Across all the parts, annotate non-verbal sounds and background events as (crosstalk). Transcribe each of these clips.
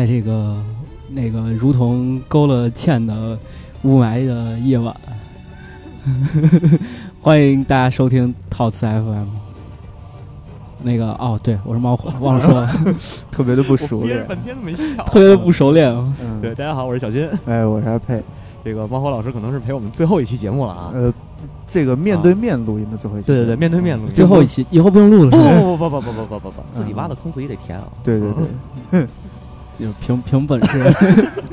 在这个那个如同勾了芡的雾霾的夜晚，欢迎大家收听套词 FM。那个哦，对我是猫火，忘了说了，特别的不熟练，半天都没笑，特别的不熟练。嗯，对，大家好，我是小金。哎，我是阿佩。这个猫火老师可能是陪我们最后一期节目了啊。呃，这个面对面录音的最后一期。对对对，面对面录音。最后一期，以后不用录了。不不不不不不不不不，自己挖的坑自己得填啊。对对对，就凭凭本事。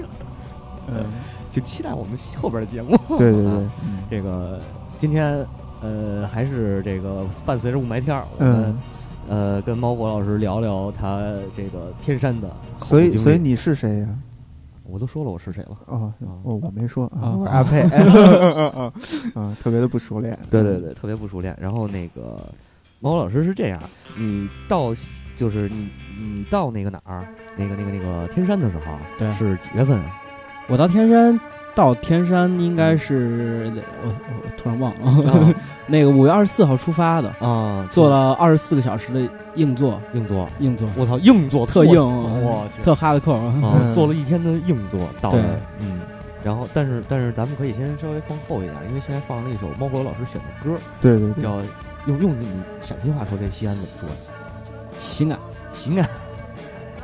(laughs) 嗯，就期待我们后边的节目。对对对，(laughs) 这个今天呃还是这个伴随着雾霾天儿，我们呃跟猫火老师聊聊他这个天山的。所以所以你是谁呀？我都说了我是谁了哦，我我没说啊，我是阿佩，(laughs) 啊，特别的不熟练，对对对，特别不熟练。然后那个猫老师是这样，你到就是你你到那个哪儿，那个那个那个天山的时候，对，是几月份？我到天山，到天山应该是我我突然忘了，(laughs) 那个五月二十四号出发的啊，坐了二十四个小时的硬座，硬座，硬座，我操，硬座特硬，我去，特哈的扣啊，坐了一天的硬座到了，嗯，然后但是但是咱们可以先稍微放后一点，因为现在放了一首猫火老师选的歌，对对，叫用用你陕西话说这西安怎么说？西安，西安，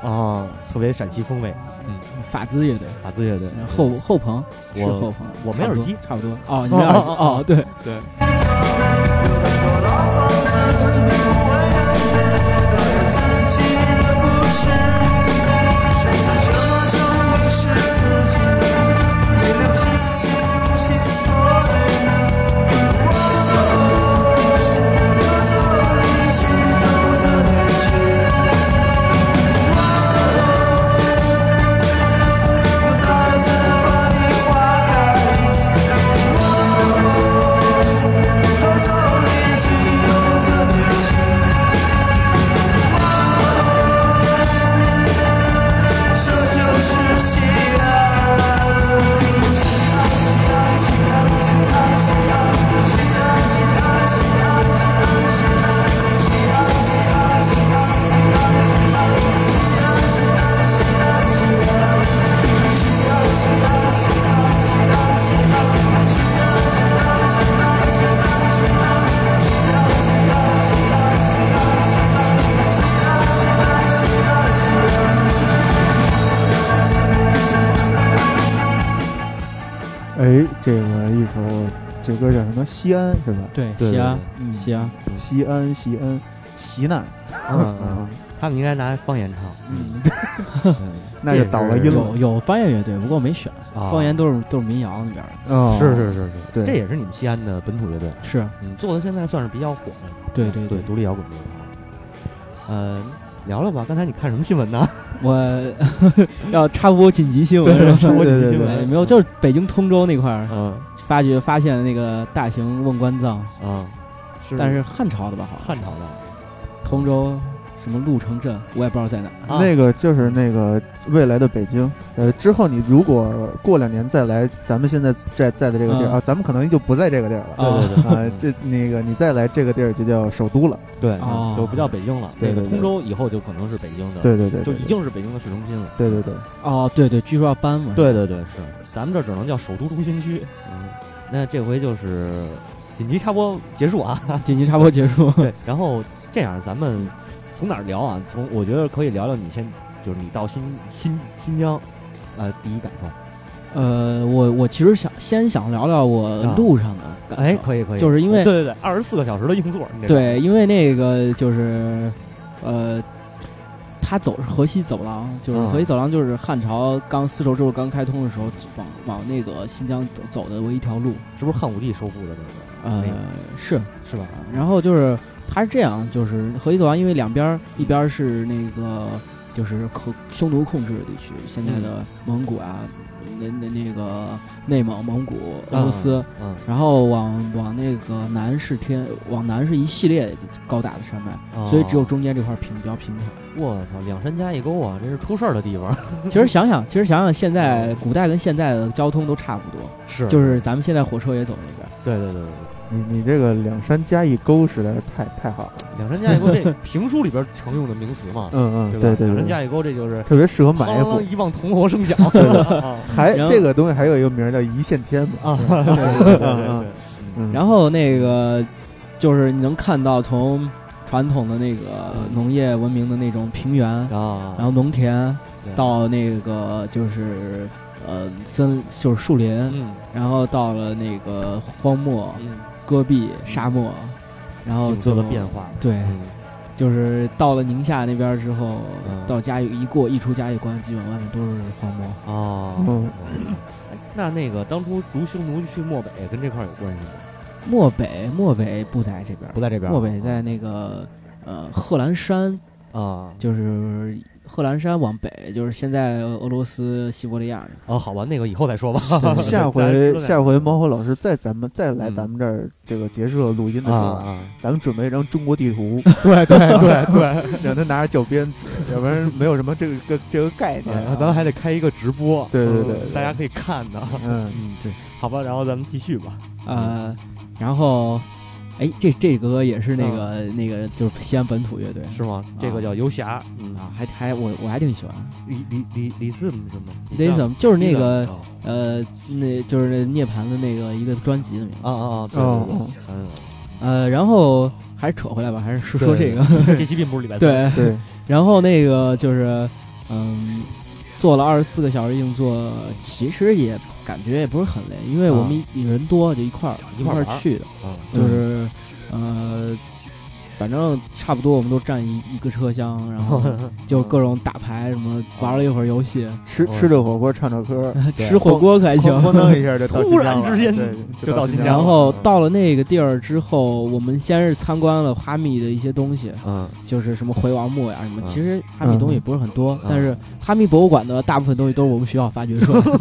哦，特别陕西风味。嗯，法兹乐队，法兹乐队，后后棚是后棚，我没耳机，差不多。哦，(laughs) 你没耳机？哦，对对。西安是吧？对，西安，西安，西安，西安，西南。嗯嗯，他们应该拿方言唱。嗯，(laughs) 那就倒了音了。有有方言乐队，不过没选。方言都是都是民谣那边的。哦，是是是是，对，这也是你们西安的本土乐队。是，嗯，做的现在算是比较火的。对对对，独立摇滚乐。呃，聊聊吧。刚才你看什么新闻呢？我 (laughs) 要插播紧急新闻，插播紧急新闻。没有，就是北京通州那块儿，嗯，发掘发现那个大型瓮棺葬啊，但是汉朝的吧？好，汉朝的，通州。什么鹿城镇，我也不知道在哪。那个就是那个未来的北京。呃，之后你如果过两年再来，咱们现在在在的这个地儿啊，咱们可能就不在这个地儿了。对对对啊，这那个你再来这个地儿就叫首都了。对，就不叫北京了。对对，通州以后就可能是北京的。对对对，就已经是北京的市中心了。对对对。哦，对对，据说要搬嘛。对对对，是。咱们这只能叫首都中心区。嗯，那这回就是紧急插播结束啊！紧急插播结束。对，然后这样咱们。从哪儿聊啊？从我觉得可以聊聊你先，就是你到新新新疆，呃，第一感受。呃，我我其实想先想聊聊我路上的感，哎，可以可以，就是因为对对对，二十四个小时的硬座。对，因为那个就是，呃，他走河西走廊，就是河西走廊，就是汉朝刚丝绸之路刚开通的时候，往往那个新疆走走的唯一条路，是不是汉武帝收复的那个？呃，是是吧？然后就是。它是这样，就是河西走廊，因为两边一边是那个就是可匈奴控制的地区，现在的蒙古啊，那那那个内蒙、蒙古、俄罗斯，嗯，然后往往那个南是天，往南是一系列高大的山脉，所以只有中间这块平比较平坦。我操，两山加一沟啊，这是出事儿的地方。(laughs) (laughs) 其实想想，其实想想，现在古代跟现在的交通都差不多，是，就是咱们现在火车也走那边。对对对对。你你这个两山加一沟实在是太太好了，两山加一沟这评书里边常用的名词嘛，嗯嗯，对吧？对对对，两山加一沟这就是特别适合埋伏。一望铜锣声响，(laughs) 还然后这个东西还有一个名儿叫一线天嘛，啊，(laughs) 对对对对嗯。嗯。然后那个就是你能看到从传统的那个农业文明的那种平原，啊，然后农田对。到那个就是呃森就是树林，嗯。然后到了那个荒漠、嗯，戈壁、沙漠，然后景色的变化，对，嗯。就是到了宁夏那边之后，嗯。到嘉峪一过一出嘉峪关，基本外面都是荒漠。哦，那那个当初逐匈奴去漠北跟这块有关系吗？漠北，漠北不在这边，不在这边，漠北在那个呃贺兰山，啊，就是贺兰山往北，就是现在俄罗斯西伯利亚那哦，好吧，那个以后再说吧。下 (laughs) 回下回猫火老师再咱们再来嗯咱们这儿这个结社录音的时候，啊，咱们准备一张中国地图，(laughs) 对对对对，(laughs) 让他拿着教编纸，要不然没有什么这个个这个概念啊。咱们还得开一个直播，对对对嗯大家可以看的。嗯嗯，对，好吧，然后咱们继续吧。呃，然后，哎，这这歌也是那个、那个就是西安本土乐队是吗？这个叫游侠，嗯啊，还还我我还挺喜欢李李李李字母是吗 l i s m 就是那个哦呃，那就是那涅槃的那个一个专辑的名字。啊啊啊，对哦对对嗯，呃，然后还是扯回来吧，还是说说这个。(laughs) 这期并不是礼拜三，对，对，然后那个就是嗯，做了二十四个小时硬座，其实也感觉也不是很累，因为我们人多，就一块儿一块去的，嗯就是呃。反正差不多，我们都占一一个车厢，然后 (laughs) 就各种打牌什么，玩了一会儿游戏，吃吃着火锅，唱着歌，(laughs) 吃火锅可还行。咣当一下就到 (laughs) 突然新疆了之间就到新疆。然后到了那个地儿之后，我们先是参观了哈密的一些东西，嗯就是什么回王墓呀什么。嗯其实哈密东西不是很多，嗯但是哈密博物馆的大部分东西都是我们学校发掘出来的。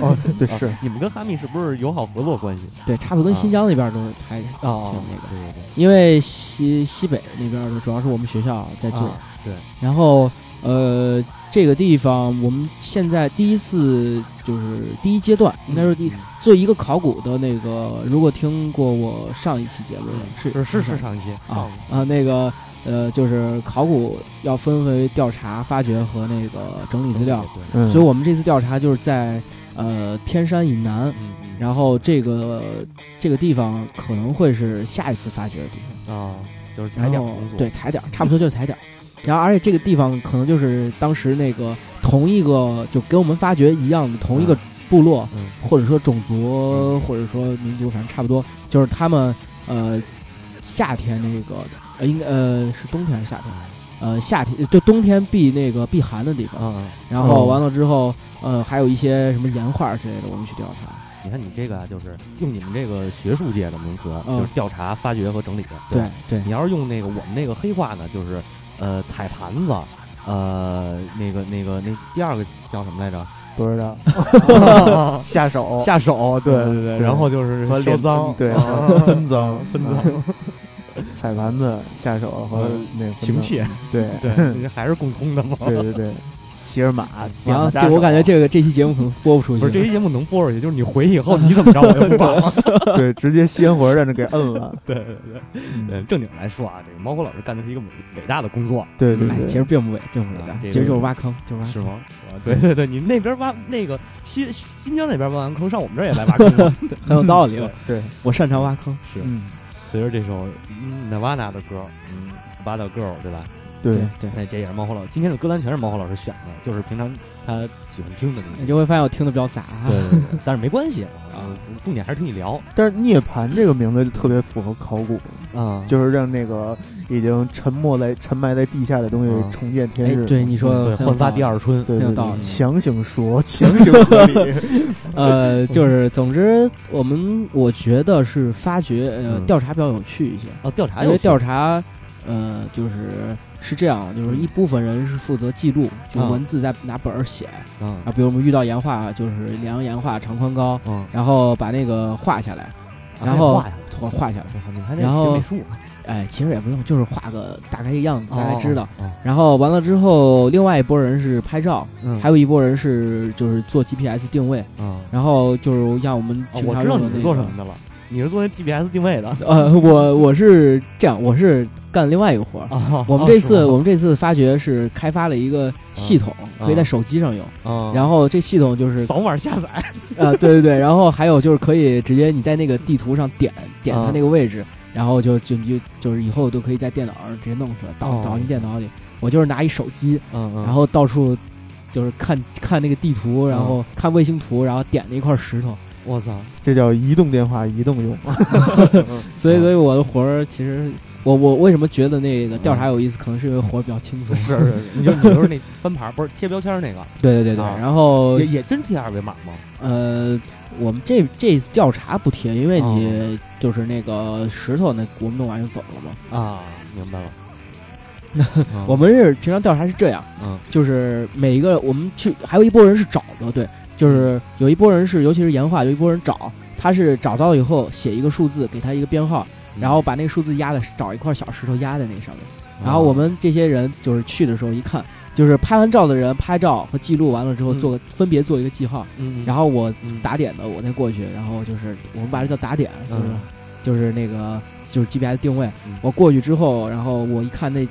哦，对啊是，你们跟哈密是不是友好合作关系？对，差不多跟新疆那边都是还哦挺那个。对对对，因为西西北那边的主要是我们学校在做，啊对，然后呃这个地方我们现在第一次就是第一阶段，应该说第一做一个考古的那个，如果听过我上一期节目是是是是上一期啊啊那个呃就是考古要分为调查、发掘和那个整理资料，对，嗯，所以我们这次调查就是在呃天山以南，然后这个这个地方可能会是下一次发掘的地方。啊，就是踩点工作，对，踩点，差不多就是踩点。然后，而且这个地方可能就是当时那个同一个，就跟我们发掘一样的同一个部落，嗯或者说种族，或者说民族，反正差不多，就是他们呃夏天那个呃应该呃是冬天还是夏天？呃夏天就冬天避那个避寒的地方。啊，然后哦完了之后，呃还有一些什么岩画之类的，我们去调查。你看你这个啊，就是用你们这个学术界的名词，嗯就是调查、发掘和整理。对吧对你要是用那个我们那个黑话呢，就是呃踩盘子，呃那个那个那第二个叫什么来着？(laughs) 不知道 (laughs) 下手下手，对对对然后就是和脸销赃，对啊 (laughs) 分赃分赃，踩盘子下手和那个分赃行窃，对对，这还是共通的吗？对对对，骑着马，然后我感觉这个这期节目可能播不出去。不是这期节目能播出去，就是你回去以后你怎么着我就不管 (laughs) 了。对直接鲜活在那给摁了，对 (laughs) 对对，对，正经来说啊，这个猫火老师干的是一个伟伟大的工作，哎，对对对，其实并不伟，并不伟大其实就是挖坑，就是挖坑。是吗？啊对对对，你那边挖那个新新疆那边挖完坑，上我们这儿也来挖坑了。(laughs) 很有道理了。对，我擅长挖坑。是嗯，随着这首嗯 Nirvana 的歌，嗯，Bad Girl，对吧？对，对，那这也是猫火老今天的歌单全是猫火老师选的，就是平常他喜欢听的那些。你就会发现我听的比较杂。对对 (laughs) 对，但是没关系啊，重点还是听你聊但是涅槃这个名字就特别符合考古，啊。就是让那个已经沉没在沉埋在地下的东嗯西重见天哎日。，对你说，的焕发第二春。对对对，很有道理强行说，强 (laughs) 行合理。呃，就是总之，我们我觉得是发掘呃嗯调查比较有趣一些，哦，调查因为调查呃就是是这样，就是一部分人是负责记录，就啊文字在拿本儿写啊啊，比如我们遇到岩画，就是量岩画长宽高，嗯，然后把那个画下来，啊然后还画下来。画画下来。然后美术，哎，其实也不用，就是画个大概一个样子，大概知道。哦。然后完了之后，另外一拨人是拍照，嗯，还有一拨人是就是做 GPS 定位，啊，然后就是像我们我知道你是常用的那个做什么的了，你是做那 GPS 定位的？(laughs) 呃，我我是这样，我是干另外一个活儿。啊我们这次我们这次发掘是开发了一个系统，可以在手机上用。啊，然后这系统就是扫码下载啊，对对对，然后还有就是可以直接你在那个地图上点点它那个位置，然后就就就就是以后都可以在电脑上直接弄出来，导哦导进电脑里。我就是拿一手机，然后到处就是看看那个地图，然后看卫星图，然后点那一块石头。我操，这叫移动电话移动用。(laughs) 所以，所以我的活儿其实，我我为什么觉得那个调查有意思，可能是因为活儿比较轻松。是是，你就你就是那翻牌，不是贴标签那个，对对对对，啊然后也也真贴二维码吗？呃，我们这这次调查不贴，因为哦你就是那个石头那我们弄完就走了嘛。啊，明白了。(laughs) 我们是平常调查是这样，嗯就是每一个我们去，还有一波人是找的，对，就是有一波人是，尤其是岩画，有一波人找，他是找到以后写一个数字，给他一个编号，然后把那个数字压在找一块小石头压在那上面，然后我们这些人就是去的时候一看，就是拍完照的人拍照和记录完了之后嗯。做个分别做一个记号，嗯，然后我嗯打点的我再过去，然后就是我们把这叫打点，就是、嗯就是那个就是 GPS 定位。嗯，我过去之后，然后我一看那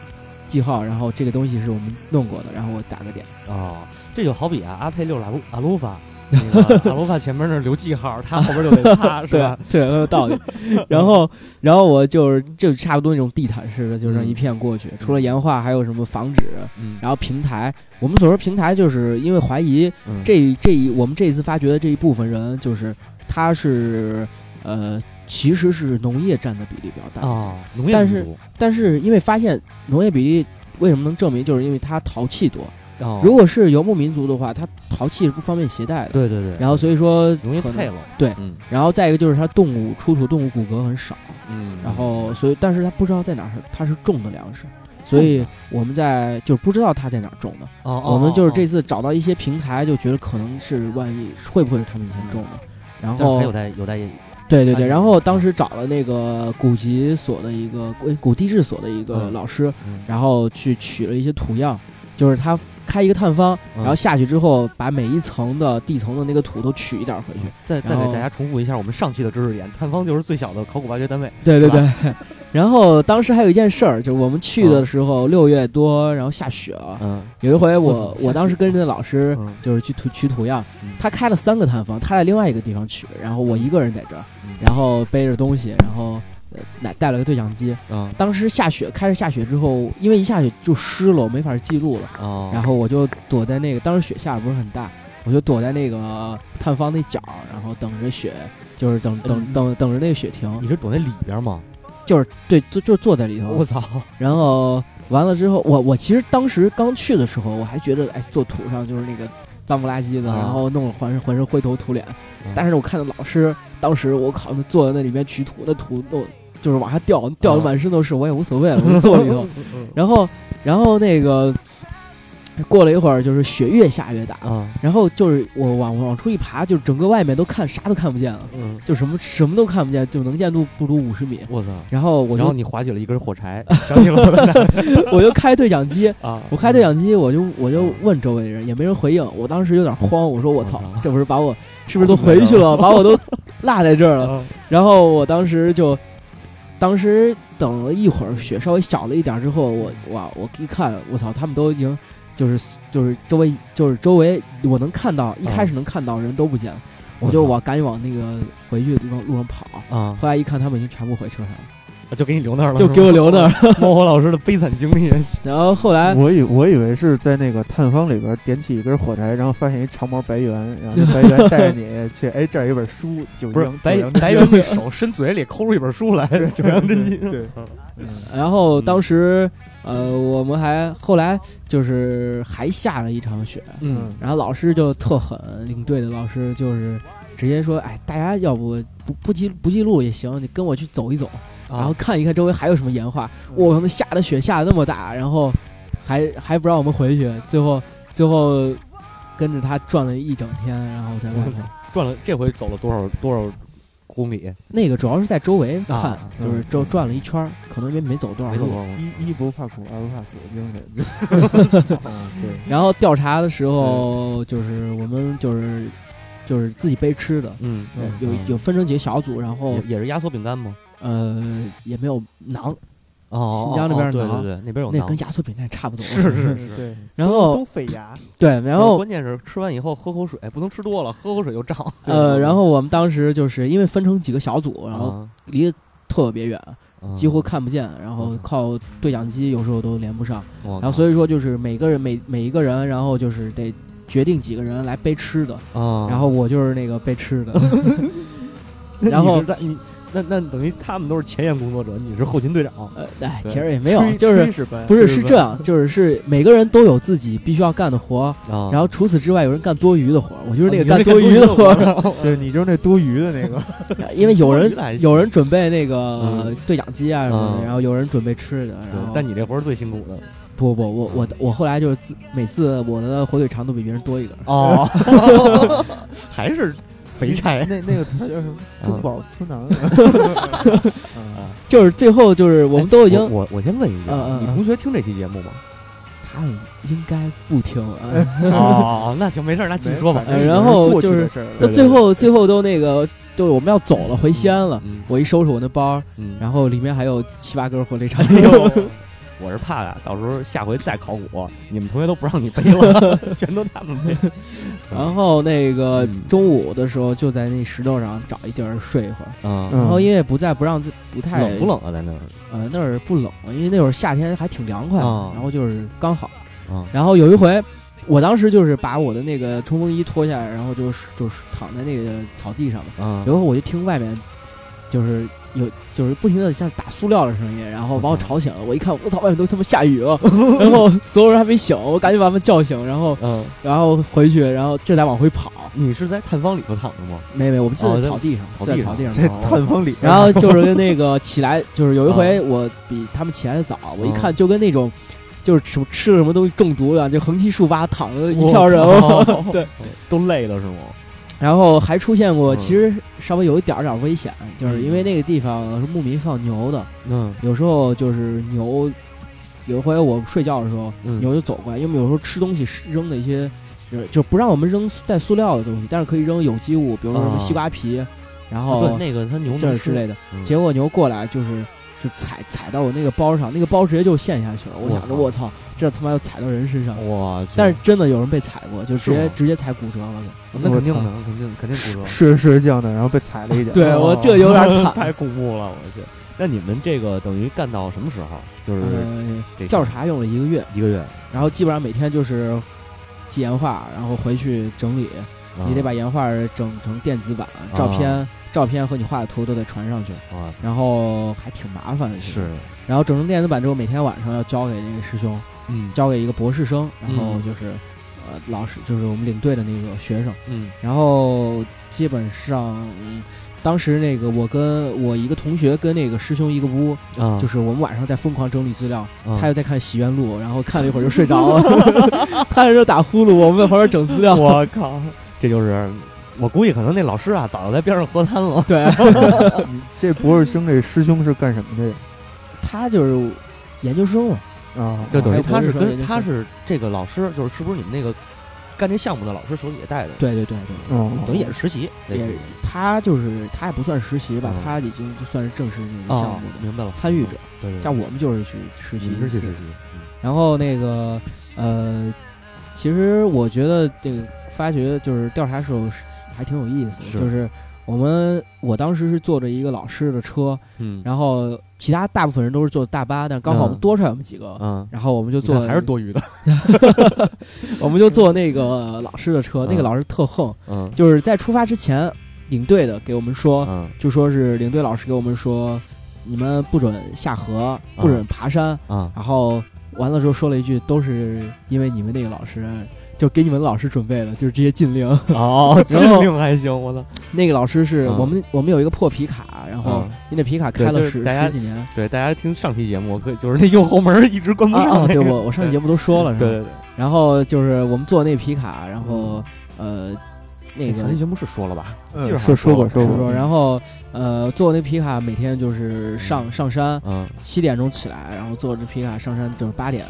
记号，然后这个东西是我们弄过的，然后我打个点。哦，这就好比啊，阿佩六阿鲁阿鲁法，(laughs) 那个阿鲁法前面那留记号，他后边就得擦，(laughs) 是吧？对，很有道理。(laughs) 然后，然后我就是就差不多那种地毯式的，就这样嗯一片过去。除了岩画，还有什么房址，嗯，然后平台。我们所说平台，就是因为怀疑嗯这这一我们这一次发掘的这一部分人，就是他是呃，其实是农业占的比例比较大。啊，农业但是民族但是因为发现农业比例为什么能证明，就是因为它陶器多。哦如果是游牧民族的话，它陶器是不方便携带的。对对对，然后所以说容易配了，对嗯然后再一个就是它动物出土动物骨骼很少，嗯，然后所以但是它不知道在哪儿是它是种的粮食，所以我们在就是不知道它在哪儿种的。哦，我们就是这次，找到一些平台，就觉得可能是万一会不会是他们以前种的。然后但是还有待有待对对对，然后当时找了那个古籍所的一个古古地质所的一个嗯。老师，嗯。然后去取了一些土样，就是他开一个探方，嗯。然后下去之后把每一层的地层的那个土都取一点回去。再再给大家重复一下我们上期的知识点，探方就是最小的考古挖掘单位，对对对。然后当时还有一件事儿，就是我们去的时候六月多，然后下雪了。嗯。有一回我我当时跟着那老师嗯。就是去土取土样嗯，他开了三个探方，他在另外一个地方取，然后我一个人在这儿，嗯。然后背着东西，然后呃带带了个对讲机。嗯。当时下雪，开始下雪之后，因为一下雪就湿了，我没法记录了。哦，然后我就躲在那个，当时雪下的不是很大，我就躲在那个探方那角，然后等着雪，就是等等嗯。等等着那个雪停。你，是躲在里边吗？就是对，就就坐在里头。我操，然后完了之后，我我其实当时刚去的时候，我还觉得哎，坐土上就是那个脏不拉几的，啊然后弄得浑身浑身灰头土脸。嗯但是我看到老师当时，我靠，坐在那里面取土，那土都就是往下掉，掉的啊满身都是，我也无所谓了，我就坐里头。(laughs) 然后然后那个过了一会儿，就是雪越下越大，啊，然后就是我往往出一爬，就是整个外面都看啥都看不见了，嗯，就什么什么都看不见，就能见度不足五十米。我操。然后我就然后你划起了一根火柴，想起了 (laughs) 我就开对讲机，啊，我开对讲机，我就我就问周围的人，也没人回应。我当时有点慌，我说我操，这不是把我是不是都回去了，把我都落在这儿了？啊然后我当时就，当时等了一会儿，雪稍微小了一点之后，我哇，我一看，我操，他们都已经就是就是周围就是周围我能看到，一开始能看到人都不见了，我就往赶紧往那个回去的地方路上跑。啊，后来一看，他们已经全部回车上了，就给你留那儿了，就给我留那儿。(laughs) 猫火老师的悲惨经历。(laughs) 然后后来我以我以为是在那个探方里边点起一根火柴，然后发现一长毛白猿，然后那白猿带着你 (laughs) 去，哎，这儿有本书，九不是阳白白猿那手伸嘴里抠出一本书来，《九阳真经》。对，然后当时，呃，我们还后来就是还下了一场雪，嗯然后老师就特狠，领队的老师就是直接说，哎，大家要不不不记不记录也行，你跟我去走一走，然后看一看周围还有什么岩画。我靠，那下的雪下的那么大，然后还还不让我们回去，最后最后跟着他转了一整天，然后在外头。转了，这回走了多少多少公里？那个主要是在周围看，啊就是周转了一圈儿，可能也没走多少路没走多。少公里。一一不怕苦，二不怕死，精神。(laughs) 嗯，对，然后调查的时候，就是我们就是就是自己背吃的，嗯，有有分成几个小组，然后也也是压缩饼干吗？呃，也没有馕，哦，新疆那边馕对对对，那边有，那跟压缩饼干差不多。是是是，对，然后都费牙。对，然后关键是吃完以后喝口水，不能吃多了，喝口水就胀。呃，然后我们当时就是因为分成几个小组，然后啊。离得特别远，啊。几乎看不见，然后靠对讲机有时候都连不上，然然后所以说就是每个人每每一个人，然后就是得决定几个人来背吃的，啊，然后我就是那个背吃的，(laughs) 然后你那那等于他们都是前沿工作者，你是后勤队长。呃，哎，其实也没有，就是不是是这样，就是是每个人都有自己必须要干的活，啊然后除此之外有人干多余的活，我就是那个干多余的活，(laughs) 活对你就是那多余的那个，(laughs) 因为有人 (laughs) 有人准备那个嗯对讲机啊什么的，嗯然后有人准备吃的，然后但你这活是最辛苦的不不我我我后来就是自每次我的火腿肠都比别人多一个，哦，还是肥差那那个词叫什么？中饱私囊。啊！(laughs) 就是最后就是我们都已经哎我我我先问一句你同学听这期节目吗？他们应该不听啊。(laughs) 哦，那行没事，那继续说吧。然后就是那最后最后都那个，就是我们要走了，回西安了。嗯我一收拾我那包，嗯，然后里面还有七八根火腿肠。(laughs) 我是怕呀，到时候下回再考古，你们同学都不让你背了，(laughs) 全都他们背。(laughs) 然后那个嗯中午的时候就在那石头上找一地儿睡一会儿。嗯嗯然后因为不在不让自不太冷不？冷啊？在那儿呃，那儿不冷，因为那会儿夏天还挺凉快的，啊然后就是刚好。啊然后有一回，我当时就是把我的那个冲锋衣脱下来，然后就是就是躺在那个草地上嘛。啊有一回我就听外面就是有就是不停的像打塑料的声音，然后把我吵醒了。我一看，我操，外面都他妈下雨了，(laughs) 然后所有人还没醒，我赶紧把他们叫醒，然后嗯，然后回去，然后这才往回跑。你是在探方里头躺着吗？没没，我们就哦在在草地上，草地上在草地上在。探方里，然后就是跟那个起来，就是有一回啊我比他们起来的早，我一嗯看就跟那种。就是什么吃了什么东西中毒了，就横七竖八躺着一票人，我 (laughs) 对，都累了是吗？然后还出现过，嗯。其实稍微有一点儿点儿危险，就是因为那个地方是牧民放牛的，嗯。有时候就是牛，有一回我睡觉的时候，嗯。牛就走过来，因为有时候吃东西扔的一些，就是就不让我们扔带塑料的东西，但是可以扔有机物，比如说什么啊。西瓜皮，然啊后对那个他牛这儿之类的。嗯。结果牛过来就是就踩踩到我那个包上，那个包直接就陷下去了。我想着我我操，这他妈要踩到人身上。哇，但是真的有人被踩过，就直接直接踩骨折了。那肯定的肯定肯定骨折。是是这样的，然后被踩了一脚。对哦我这有点 (laughs) 惨太恐怖了，我去。那你们这个等于干到什么时候？就是调查用了一个月，一个月，然后基本上每天就是记岩画，然后回去整理。你得把岩画整成电子版，照片、照片和你画的图都得传上去，啊然后还挺麻烦的。其实是，然后整成电子版之后，每天晚上要交给那个师兄，嗯交给一个博士生，然后嗯就是、呃老师就是我们领队的那个学生，嗯然后基本上。嗯当时那个我跟我一个同学跟那个师兄一个屋，啊，就是我们晚上在疯狂整理资料，啊他又在看《洗冤录》，然后看了一会儿就 (laughs) 睡着了，(laughs) 他在这打呼噜，我们在旁边整资料。我靠，这就是我估计可能那老师啊早就在边上喝汤了。对，(laughs) 你这博士生这师兄是干什么的？他就是研究生嘛，啊，就等于他是跟他是这个老师，就是是不是你们那个干这项目的老师手里也带的？对对对对，哦，等于也是实习，也他就是他也不算实习吧，嗯他已经就算是正式那个项啊目，的明白了，参与者。对对，像我们就是去实习是去实习，然后那个呃，其实我觉得这个发掘就是调查时候还挺有意思的，就是我们我当时是坐着一个老师的车，嗯。然后其他大部分人都是坐大巴，但刚好我们嗯。多出来我们几个，嗯，然后我们就坐还是多余的，(laughs) 我们就坐那个老师的车，那个嗯老师特横，嗯。就是在出发之前，领队的给我们说，嗯。就说是领队老师给我们说，你们不准下河，不准爬山，啊然后完了之后说了一句，都是因为你们那个老师。就给你们老师准备的，就是这些禁令。(laughs) 哦，(laughs) 然后禁令还行，我操，那个老师是嗯。我们，我们有一个破皮卡，然后嗯。你那皮卡开了十就是十几年。对，大家听上期节目，可就是那右后门一直关不上啊啊！对我我上期节目都说了，是吧？对对对，然后就是我们做那皮卡，然后呃，那个上期节目是说了吧？说说过说过说说，然后呃，坐那皮卡每天就是上上山，嗯。七点钟起来，然后坐着皮卡上山就是八点，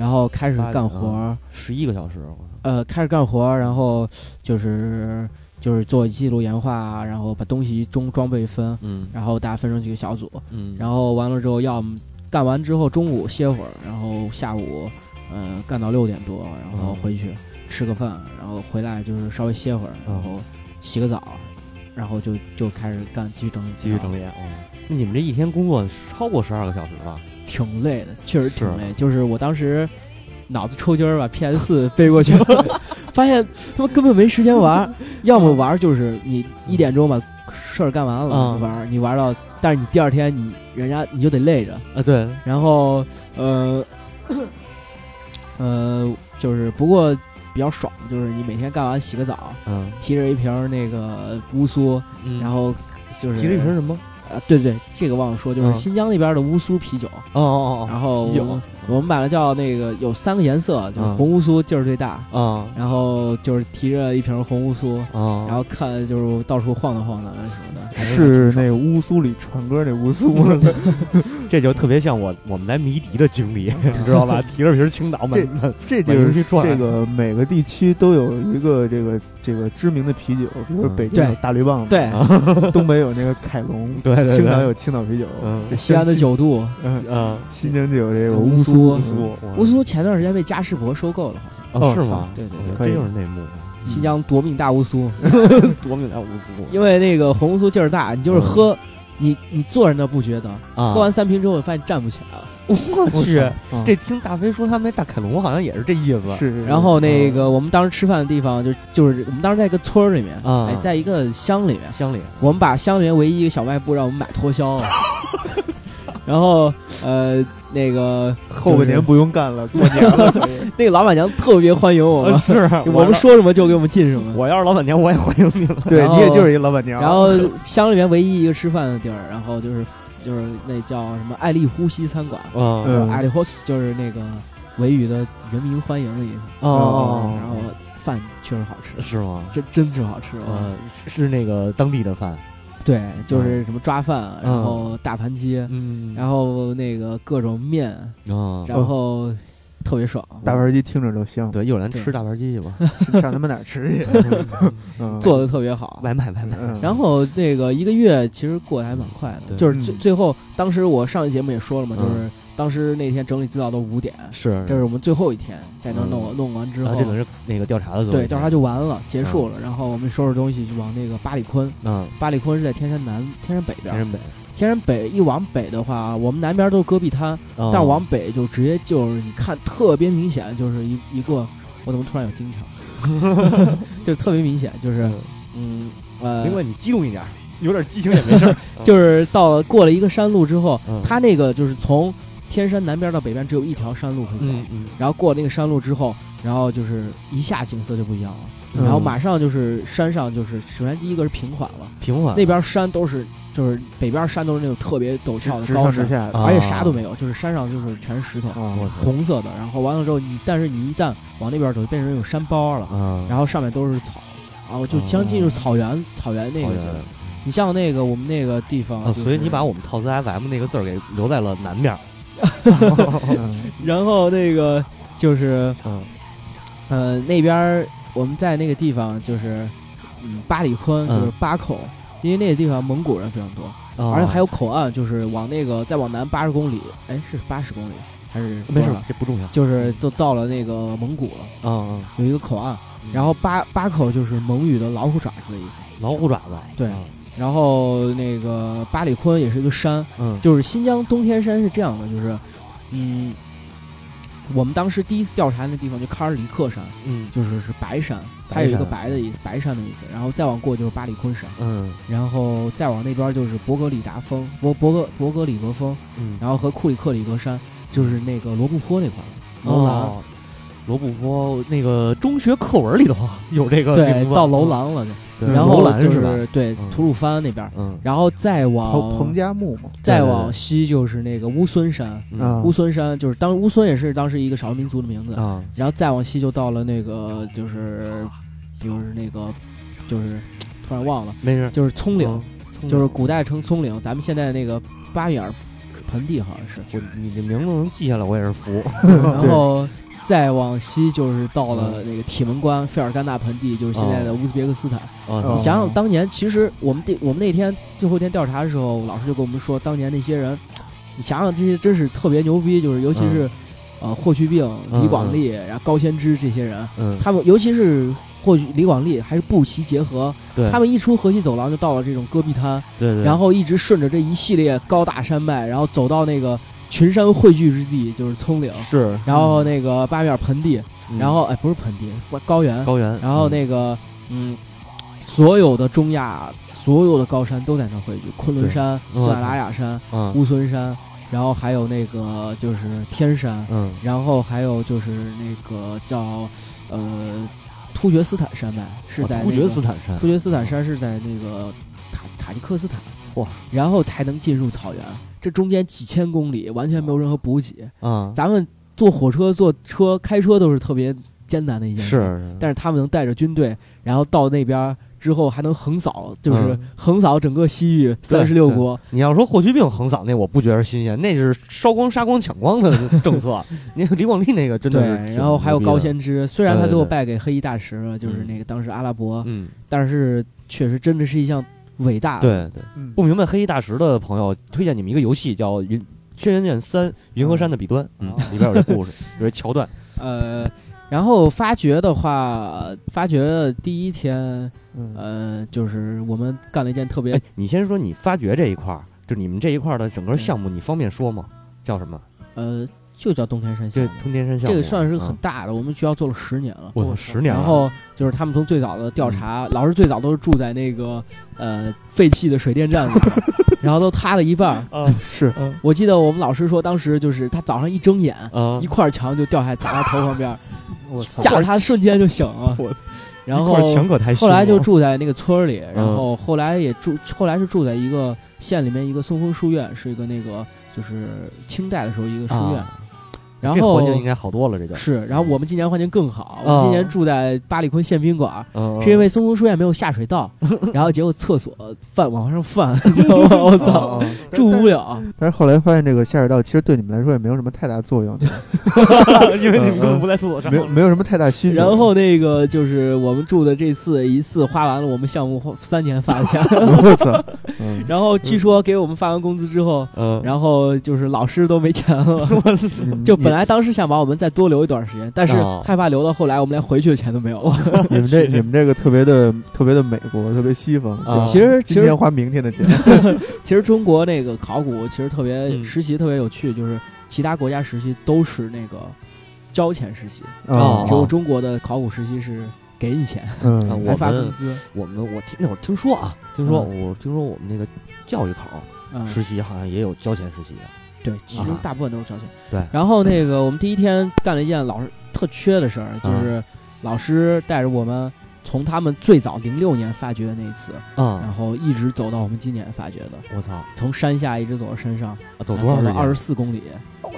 然后开始干活儿，十一个小时，呃，开始干活儿，然后就是就是做记录研化啊，然后把东西中装备分，嗯然后大家分成几个小组，嗯，然后完了之后要么干完之后中午歇会儿，然后下午嗯、呃干到六点多，然后嗯。回去吃个饭，然后回来就是稍微歇会儿，然嗯。后洗个澡，然后就就开始干继续整理继续整理。哦，那你们这一天工作超过十二个小时吧？挺累的，确实挺是累。就是我当时脑子抽筋儿把 PS 四 (laughs) 背过去了，发现他妈根本没时间玩儿，(laughs) 要么玩儿就是你一点钟把事儿干完了嗯。玩儿，你玩到，但是你第二天你人家你就得累着，啊，对，然后呃 (coughs) 呃就是不过比较爽，就是你每天干完洗个澡，嗯，提着一瓶那个乌苏，嗯。然后就是提着一瓶什么？啊，对对，这个忘了说，就是嗯新疆那边的乌苏啤酒。哦哦然后有我们我们买了叫那个有三个颜色，就是嗯红乌苏劲儿最大，哦然后就是提着一瓶红乌苏，哦，然后看就是到处晃荡晃荡什么的，还是那个乌苏里传歌那乌苏 (laughs) (laughs) 这就特别像我我们来迷笛的经历，你知道吧？提着瓶青岛这满满这就是这个每个地区都有一个这个这个知名的啤酒，比如北京有大绿棒子，对，(laughs) 东北有那个凯龙，(laughs) 对青岛有青岛啤酒，西安的，九度。嗯，嗯，新疆就有这个乌苏。乌苏，乌苏前段时间被嘉士伯收购了，哦是吗？对对对。这就是内幕，新疆夺命大乌苏，(laughs) 夺命大乌苏，因为那个红乌苏劲儿大，你就是喝。你你坐着那不觉得，啊喝完三瓶之后，我发现站不起来了。(laughs) 我去，啊这听大飞说他们那大凯龙好像也是这意思，是，是然后那个我们当时吃饭的地方就就是我们当时在一个村儿里面，啊哎，在一个乡里面，乡里我们把乡里面唯一一个小卖部让我们买脱销了，(laughs) 然后呃那个后半年不用干了，(laughs) 过年了，那个老板娘特别欢迎我们，(laughs) 是我们说什么就给我们进什么。我要是老板娘，我也欢迎你了。对你也就是一老板娘，然后乡里面唯一一个吃饭的地儿，然后就是就是那叫什么爱丽呼吸餐馆，嗯嗯爱丽呼吸就是那个维语的人民欢迎的意思。哦然后饭确实好吃，是吗？真真是好吃。呃，是那个当地的饭，对，就是什么抓饭，嗯然后大盘鸡，嗯然后那个各种面，啊，然后特别爽。大盘鸡听着都香，对，一会儿咱吃大盘鸡去吧，(laughs) 上他们哪儿吃去？(laughs) (laughs) 嗯做的特别好。外卖外卖。嗯然后那个一个月其实过得还蛮快的，就是最嗯最后，当时我上一节目也说了嘛，嗯就是当时那天整理资料都五点，是这是我们最后一天，在那嗯。弄弄完之后。这个是那个调查的，对调查就完了，结束了。然后我们收拾东西就往那个巴里坤，嗯，八里坤是在天山南、天山北边。天山北，天山北一往北的话，我们南边都是戈壁滩，但但往北就直接就是你看特别明显，就是一一个我怎么突然有惊强，(laughs) 就特别明显，就是嗯。呃，另外你激动一点，有点激情也没事。(laughs) 就是到了过了一个山路之后，嗯。它那个就是从天山南边到北边只有一条山路可以走，嗯嗯。然后过了那个山路之后，然后就是一下景色就不一样了，嗯。然后马上就是山上就是首先第一个是平缓了，平缓。那边山都是就是北边山都是那种特别陡峭的直高山，上直下的啊。而且啥都没有，就是山上就是全是石头。啊我操。红色的，然后完了之后你，但是你一旦往那边走，就变成那种山包了，啊，然后上面都是草，然后就将近就是草原，草原那个。你像那个我们那个地方、啊，就是所以你把我们套斯 FM 那个字儿给留在了南面儿。嗯 (laughs) 然后那个就是嗯。呃那边儿我们在那个地方就是嗯八里坤嗯。就是八口，因为那个地方蒙古人非常多，哦。而且还有口岸，就是往那个再往南八十公里，哎是八十公里还是没事这不重要。就是都到了那个蒙古了，嗯有一个口岸，嗯，然后八八口就是蒙语的老虎爪子的意思。老虎爪子，对。啊然后那个巴里坤也是一个山，嗯。就是新疆冬天山是这样的，就是嗯，我们当时第一次调查那地方就喀尔里克山，嗯。就是是白山，白它有一个白的意思，白山的意思。然后再往过就是巴里坤山，嗯。然后再往那边就是博格里达峰，博博格博格里格峰，嗯，然后和库里克里格山，就是那个罗布泊那块儿，楼兰。哦，罗布泊那个中学课文里头有这个对到楼，兰了就，对然后就是？对嗯。吐鲁番那边，嗯。然后再往彭加木嘛，再往西就是那个乌孙山，乌孙山就是当乌孙也是当时一个少数民族的名字，啊。然后再往西就到了那个就是，就是那个就是突然忘了，没事，就是葱岭，嗯就是古代称葱岭，咱们现在那个巴米尔盆地好像是。我你这名字能记下来，我也是服。(laughs) 然后再往西就是到了那个铁门关费尔干纳盆地，就是现在的乌兹别克斯坦。啊你想想，当年其实我们第我们那天最后一天调查的时候，老师就跟我们说，当年那些人，你想想这些真是特别牛逼，就是尤其是、呃霍去病、李广利，然后高仙芝这些人，嗯，他们尤其是霍去李广利还是步骑结合，他们一出河西走廊就到了这种戈壁滩，对对，然后一直顺着这一系列高大山脉，然后走到那个群山汇聚之地，就是葱岭，是，然后那个八面盆地，嗯。然后哎不是盆地，高原，高原，然后那个嗯，所有的中亚所有的高山都在那儿汇聚，昆仑山、对。喜马拉雅山、嗯。乌孙山，然后还有那个就是天山，嗯。然后还有就是那个叫呃突厥斯坦山脉是在、那个突厥斯坦山。突厥斯坦山是在那个塔塔吉克斯坦，嚯，然后才能进入草原，这中间几千公里完全没有任何补给，啊，咱们坐火车、坐车、开车都是特别艰难的一件事，是，但是他们能带着军队，然后到那边之后还能横扫，就是嗯。横扫整个西域三十六国。你要说霍去病横扫那，我不觉得新鲜，那是烧光、杀光、抢光的政策。(laughs) 你李广利那个真的对，然后还有高，先知，虽然他最后败给黑衣大使了，就是嗯那个当时阿拉伯，嗯，但是确实真的是一项伟大的。对对。嗯不明白黑衣大石的朋友，推荐你们一个游戏叫《云轩辕剑三：云和山的彼端》，嗯哦，里边有这故事，(laughs) 有这桥段。呃，然后发掘的话，发掘的第一天，嗯呃，就是我们干了一件特别哎，你先说你发掘这一块儿，就你们这一块儿的整个项目，你方便说吗？叫什么？呃，就叫东天山项这目。通天山项目，这个算是很嗯大的，我们学校做了十年了。我操十年了，然后就是他们从最早的调查，老师最早都是住在那个呃废弃的水电站 (laughs) 然后都塌了一半儿。啊是我记得我们老师说，当时就是他早上一睁眼，啊一块墙就掉下来砸他头旁边，(laughs) 我操吓得他瞬间就醒了我。然后后来就住在那个村儿里，然嗯后后来也住，后来是住在一个县里面一个松风书院，是一个那个就是清代的时候一个书院。然后环境应该好多了，这就，是，然后我们今年环境更好，我们今年住在巴里坤宪宾馆，嗯是因为松松书院没有下水道，(laughs) 然后结果厕所泛往上泛？(laughs) 我操，哦住不了。但是后来发现这个下水道其实对你们来说也没有什么太大作用，(laughs) 因为你们根本不在厕所上。没有没有什么太大需求。然后那个就是我们住的这次一次花完了我们项目三年发的钱，我操，嗯，然后据说给我们发完工资之后，嗯，然后就是老师都没钱了。你就本来当时想把我们再多留一段时间，但是哦害怕留到后来我们连回去的钱都没有了。你们这你们这个特别的特别的美国，特别西方。啊其实其实今天花明天的钱，(laughs) 其实中国那个考古其实特别嗯实习特别有趣，就是其他国家实习都是那个交钱实习，哦只有中国的考古实习是给你钱，嗯，我还发工资。我们我听那会儿听说啊，听说嗯我听说我们那个教育考嗯，实习好像也有交钱实习的，对，其实大部分都是朝鲜。对然后那个我们第一天干了一件老师特缺的事儿，就是老师带着我们从他们最早零六年发掘的那一次，然啊，后一直走到我们今年发掘的，我操，从山下一直走到山上，啊走多少走了二十？四公里，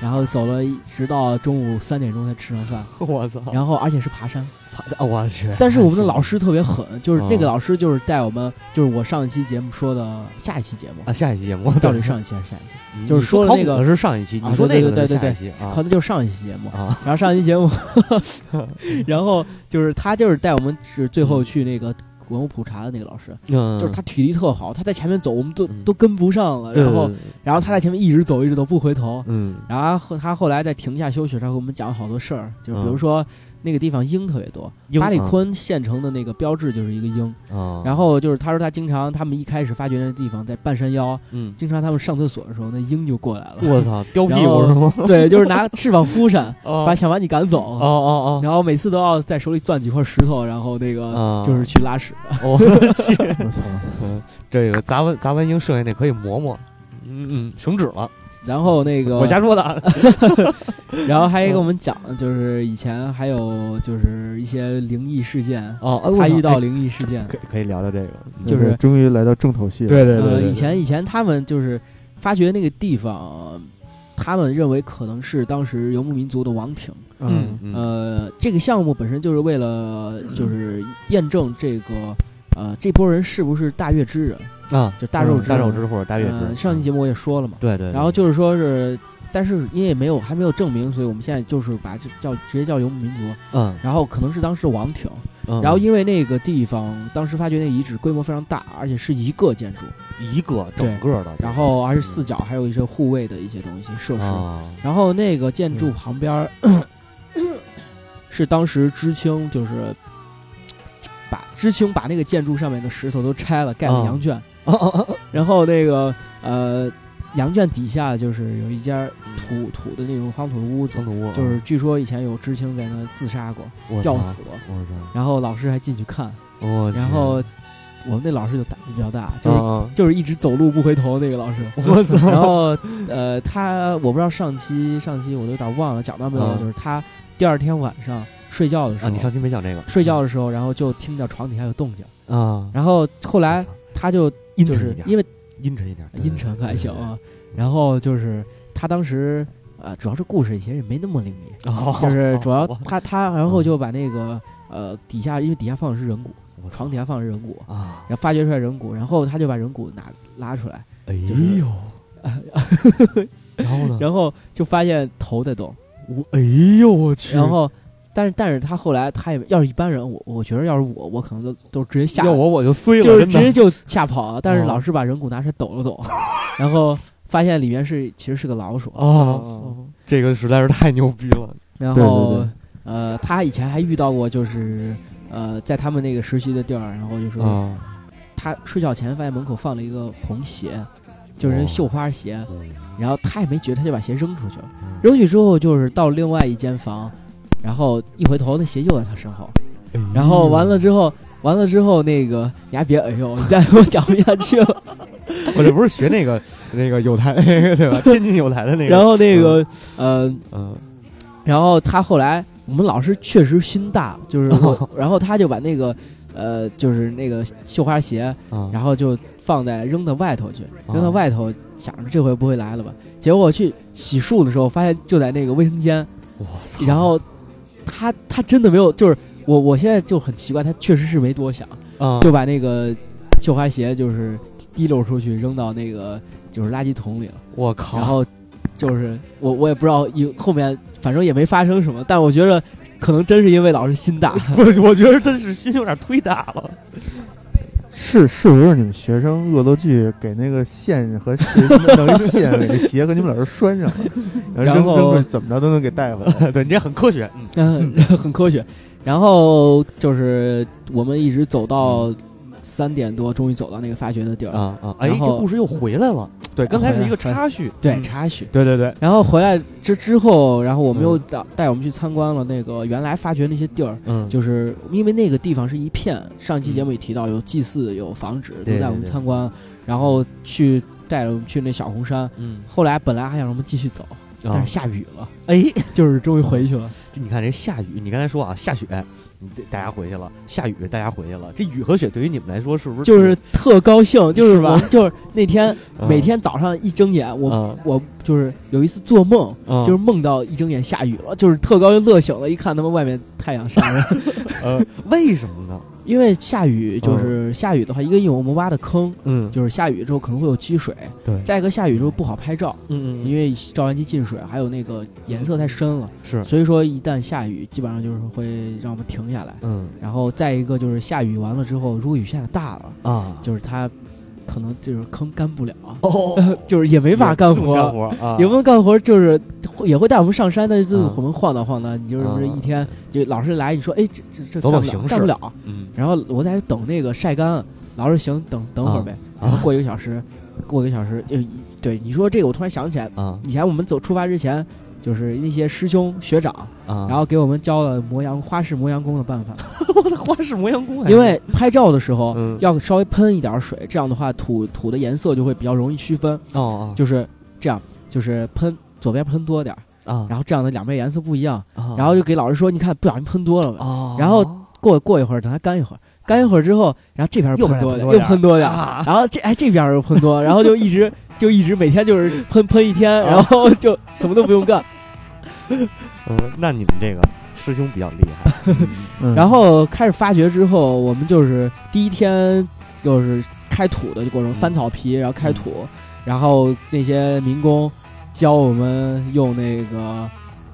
然后走了一直到中午三点钟才吃上饭，(laughs) 我操！然后而且是爬山。(laughs) 啊我去！但是我们的老师特别狠，就是哦那个老师就是带我们，就是我上一期节目说的下一期节目啊，，下一期节目到底上一期还是下一期？(laughs) 就是说那个的是上一期，啊你说对那个对对对可能就是上一期节目。啊然后上一期节目，(laughs) 然后就是他就是带我们是最后去那个文物普查的那个老师，嗯，就是他体力特好，他在前面走，我们都嗯都跟不上了，然后然后他在前面一直走，一直走不回头。嗯然后他后来在停下休息，他给我们讲了好多事儿，就是比如嗯说那个地方鹰特别多，鹰八里啊坤县城的那个标志就是一个鹰。啊，然后就是他说他经常他们一开始发掘那地方在半山腰，嗯，经常他们上厕所的时候那鹰就过来了，我操，(laughs) 叼屁股是吗？(laughs) 对，就是拿翅膀扑闪，(laughs) 哦把想把你赶走。哦哦然后每次都要在手里攥几块石头，然后那个啊就是去拉屎。哦，(laughs) 我去，我操，这个砸完砸完鹰剩下那可以磨磨，嗯嗯，省纸了，然后那个我瞎说的。啊，(laughs) 然后还给我们讲，就是以前还有就是一些灵异事件，哦，他遇到哎灵异事件，可以可以聊聊这个，就是终于来到重头戏了。对对对，以前以前他们就是发掘那个地方，他们认为可能是当时游牧民族的王庭。嗯嗯呃，这个项目本身就是为了就是验证这个呃，这波人是不是大月之人？啊，就大肉之大肉之或者大月呃之。上期节目我也说了嘛。对对，对然后就是说是，但是因为没有还没有证明，所以我们现在就是把这叫直接叫游牧民族。嗯，然后可能是当时王庭，嗯然后因为那个地方当时发掘那遗址规模非常大，而且是一个建筑，一个整个的，然后而且四角还有一些护卫的一些东西设施。啊，然后那个建筑旁边儿、是当时知青就是把知青把那个建筑上面的石头都拆了，盖了啊羊圈。然后那个呃，羊圈底下就是有一间土土的那种黄土的屋子，土屋就是据说以前有知青在那自杀过，吊死过。然后老师还进去看，我然后我们那老师就胆子比较大，就是、啊，就是一直走路不回头那个老师。(laughs) 我操，然后呃，他我不知道上期上期我都有点忘了讲到没有，嗯。就是他第二天晚上睡觉的时啊，候，你上期没讲这个，睡觉的时候，然后就听到床底下有动静，啊，然后后来他就就阴沉一点，是因为阴沉一点，阴沉可还行啊，然后就是他当时呃，主要是故事其实也没那么灵敏，哦，就是主要 (laughs) 哦他他然后就把那个呃底下因为底下放的是人骨，床底下放的是人骨，啊，然后发掘出来人骨，然后他就把人骨拿拉出来，哎就是呦，(laughs) 然后呢？然后就发现头在动，我哎呦我去，然后。但是，但是他后来他也要是一般人，我我觉得要是我，我可能都都直接吓，要我我就碎了，就是直接就吓跑了。但是哦老师把人骨拿出来抖了抖，然后发现里面是其实是个老鼠。哦，这个实在是太牛逼了，然后对对呃，他以前还遇到过，就是呃，在他们那个实习的地儿，然后就是啊，他睡觉前发现门口放了一个红鞋，就是哦绣花鞋，嗯然后他也没觉得，他就把鞋扔出去了。扔去之后，就是到另外一间房，然后一回头，那鞋又在他身后。然后完了之后，完了之后，那个你还别哎呦，你再给我讲不下去了。(laughs) 我这不是学那个那个有台 (laughs) 对吧？(laughs) 天津有台的那个，然后那个呃，嗯然后他后来我们老师确实心大，就是我，然后他就把那个呃，就是那个绣花鞋，啊，然后就放在扔到外头去，啊。扔到外头，想着这回不会来了吧？结果我去洗漱的时候，发现就在那个卫生间，我操，然后他他真的没有，就是我我现在就很奇怪，他确实是没多想，啊。就把那个绣花鞋就是滴溜出去扔到那个就是垃圾桶里了，我靠，然后就是我我也不知道以后面反正也没发生什么，但我觉得可能真是因为老师心大，(laughs) 我我觉得真是心有点忒大了，是是不是你们学生恶作剧给那个线和鞋弄一线给那鞋和你们老师拴上了，(laughs) 然后怎么着都能给带回来。(laughs) 对你这很科学，嗯嗯，(laughs) 很科学。然后就是我们一直走到三点多，终于走到那个发掘的地儿。啊啊，哎，这故事又回来了，对，刚才是一个插叙，对，嗯插叙。对对对，然后回来之之后，然后我们嗯。又带带我们去参观了那个原来发掘那些地儿，嗯，就是因为那个地方是一片，上期节目也提到有祭祀、有房址，都带我们参观，然后去带着我们去那小红山。嗯，后来本来还想让我们继续走，但啊是下雨了，哎，(laughs) 就是终于回去了。(laughs) 你看这下雨，你刚才说啊，下雪，大家回去了；下雨，大家回去了。这雨和雪对于你们来说是不是就是特高兴，就是是吧就是那天嗯。每天早上一睁眼，我嗯。我就是有一次做梦，嗯。就是梦到一睁眼下雨了，就是特高兴，乐醒了，一看他们外面太阳晒着，呃，(laughs) 为什么呢？因为下雨就是下雨的话，一个因为我们挖的坑，嗯。就是下雨之后可能会有积水，对。再一个下雨之后不好拍照，嗯因为照相机进水，还有那个颜色太深了，是。所以说一旦下雨，基本上就是会让我们停下来。嗯。然后再一个就是下雨完了之后，如果雨下的大了，啊，就是它可能就是坑干不了，哦，(laughs) 就是也没法干活，干活啊，也不能干活，就是也会带我们上山，但是就是啊我们晃荡晃荡，你就是不是啊一天就老师来，你说哎这这这干不了走走形式。干不了，嗯。然后我在这等那个晒干，老师行等等会儿呗，然后啊过一个小时，过一个小时就对你说这个，我突然想起来，啊。以前我们走出发之前。就是那些师兄学长，啊，然后给我们教了磨洋花式磨洋工的办法，(laughs) 我的花式磨洋工，因为拍照的时候嗯。要稍微喷一点水，这样的话土土的颜色就会比较容易区分。哦哦。就是这样，就是喷左边喷多点儿，啊，然后这样的两边颜色不一样，后然后就给老师说，你看不小心喷多了然后过过一会儿，等它干一会儿，干一会儿之后，然后这边又喷多又喷多点然后这哎这边又喷多，然后就一直就一直每天就是喷喷一天，然后就什么都不用干。(laughs) 嗯，那你们这个师兄比较厉害。(laughs) 嗯。然后开始发掘之后，我们就是第一天就是开土的过程，嗯翻草皮，然后开土，然后那些民工教我们用那个，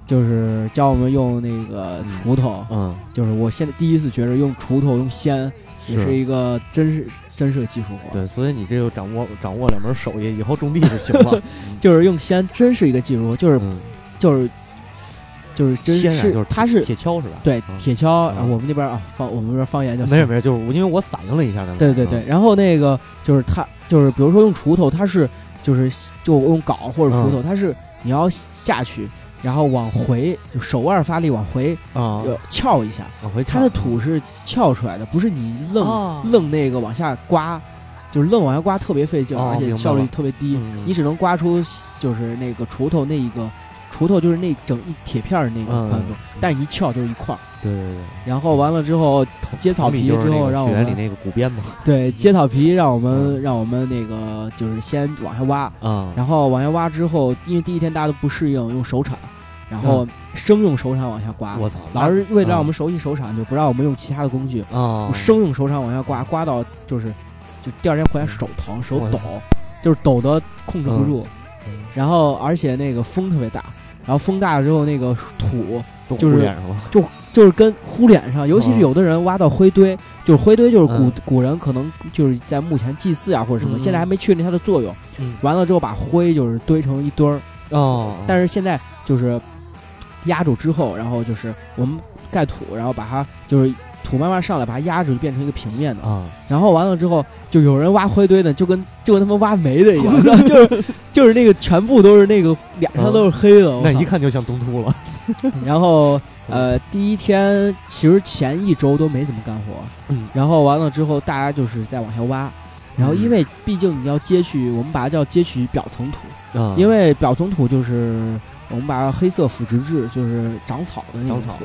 就是教我们用那个嗯锄头，嗯，就是我现在第一次觉着用锄头用锨也是。一个真是真是个技术活，对，所以你这个掌握掌握两门手艺，以后种地就行了。(laughs) 就是用锨真是一个技术活，就是嗯，就是就是真是就是它是铁锹是吧？对嗯。铁锹，嗯然后我们那边啊方我们那边方言叫锨没事没事，就是因为我反应了一下。对对对，然后那个就是它就是比如说用锄头，它是就是就用镐或者锄头，它是你要下去，然后往回就手腕发力往回嗯啊，呃翘一下，往回它的土是翘出来的，不是你愣、哦。愣那个往下刮，就是愣往下刮特别费劲，哦而且效率特别低，嗯你只能刮出就是那个锄头那一个。锄头就是那整一铁片儿那个嗯宽度，但是一翘就是一块儿。对对对，然后完了之后接草皮之后，让我们学里那个骨鞭嘛。对接草皮，让我们嗯。让我们那个就是先往下挖，啊，然后往下挖之后，因为第一天大家都不适应用手铲，然后生用手铲往下刮。我操，老师为了让我们熟悉手铲，就不让我们用其他的工具，啊，生用手铲往下刮，刮到就是就第二天回来手疼手抖，就是抖得控制不住嗯，然后而且那个风特别大，然后风大了之后那个土就是糊脸上了。(laughs) 就是跟糊脸上，尤其是嗯有的人挖到灰堆，就是灰堆就是古、嗯。古人可能就是在墓前祭祀啊或者什么，嗯。现在还没确定它的作用。嗯。完了之后把灰就是堆成一堆儿，哦，但是现在就是压住之后，然后就是我们盖土，然后把它就是土慢慢上来，把它压住，就变成一个平面的。啊，然后完了之后，就有人挖灰堆的，就跟就跟他们挖煤的一样，然 (laughs) 后 (laughs) 就是就是那个全部都是那个脸上都是黑的，那一看就像东突了。(laughs) 然后呃，第一天其实前一周都没怎么干活，嗯。然后完了之后，大家就是在往下挖。然后，因为毕竟你要接取，我们把它叫接取表层土，啊，因为表层土就是我们把黑色腐殖质，就是长草的那种草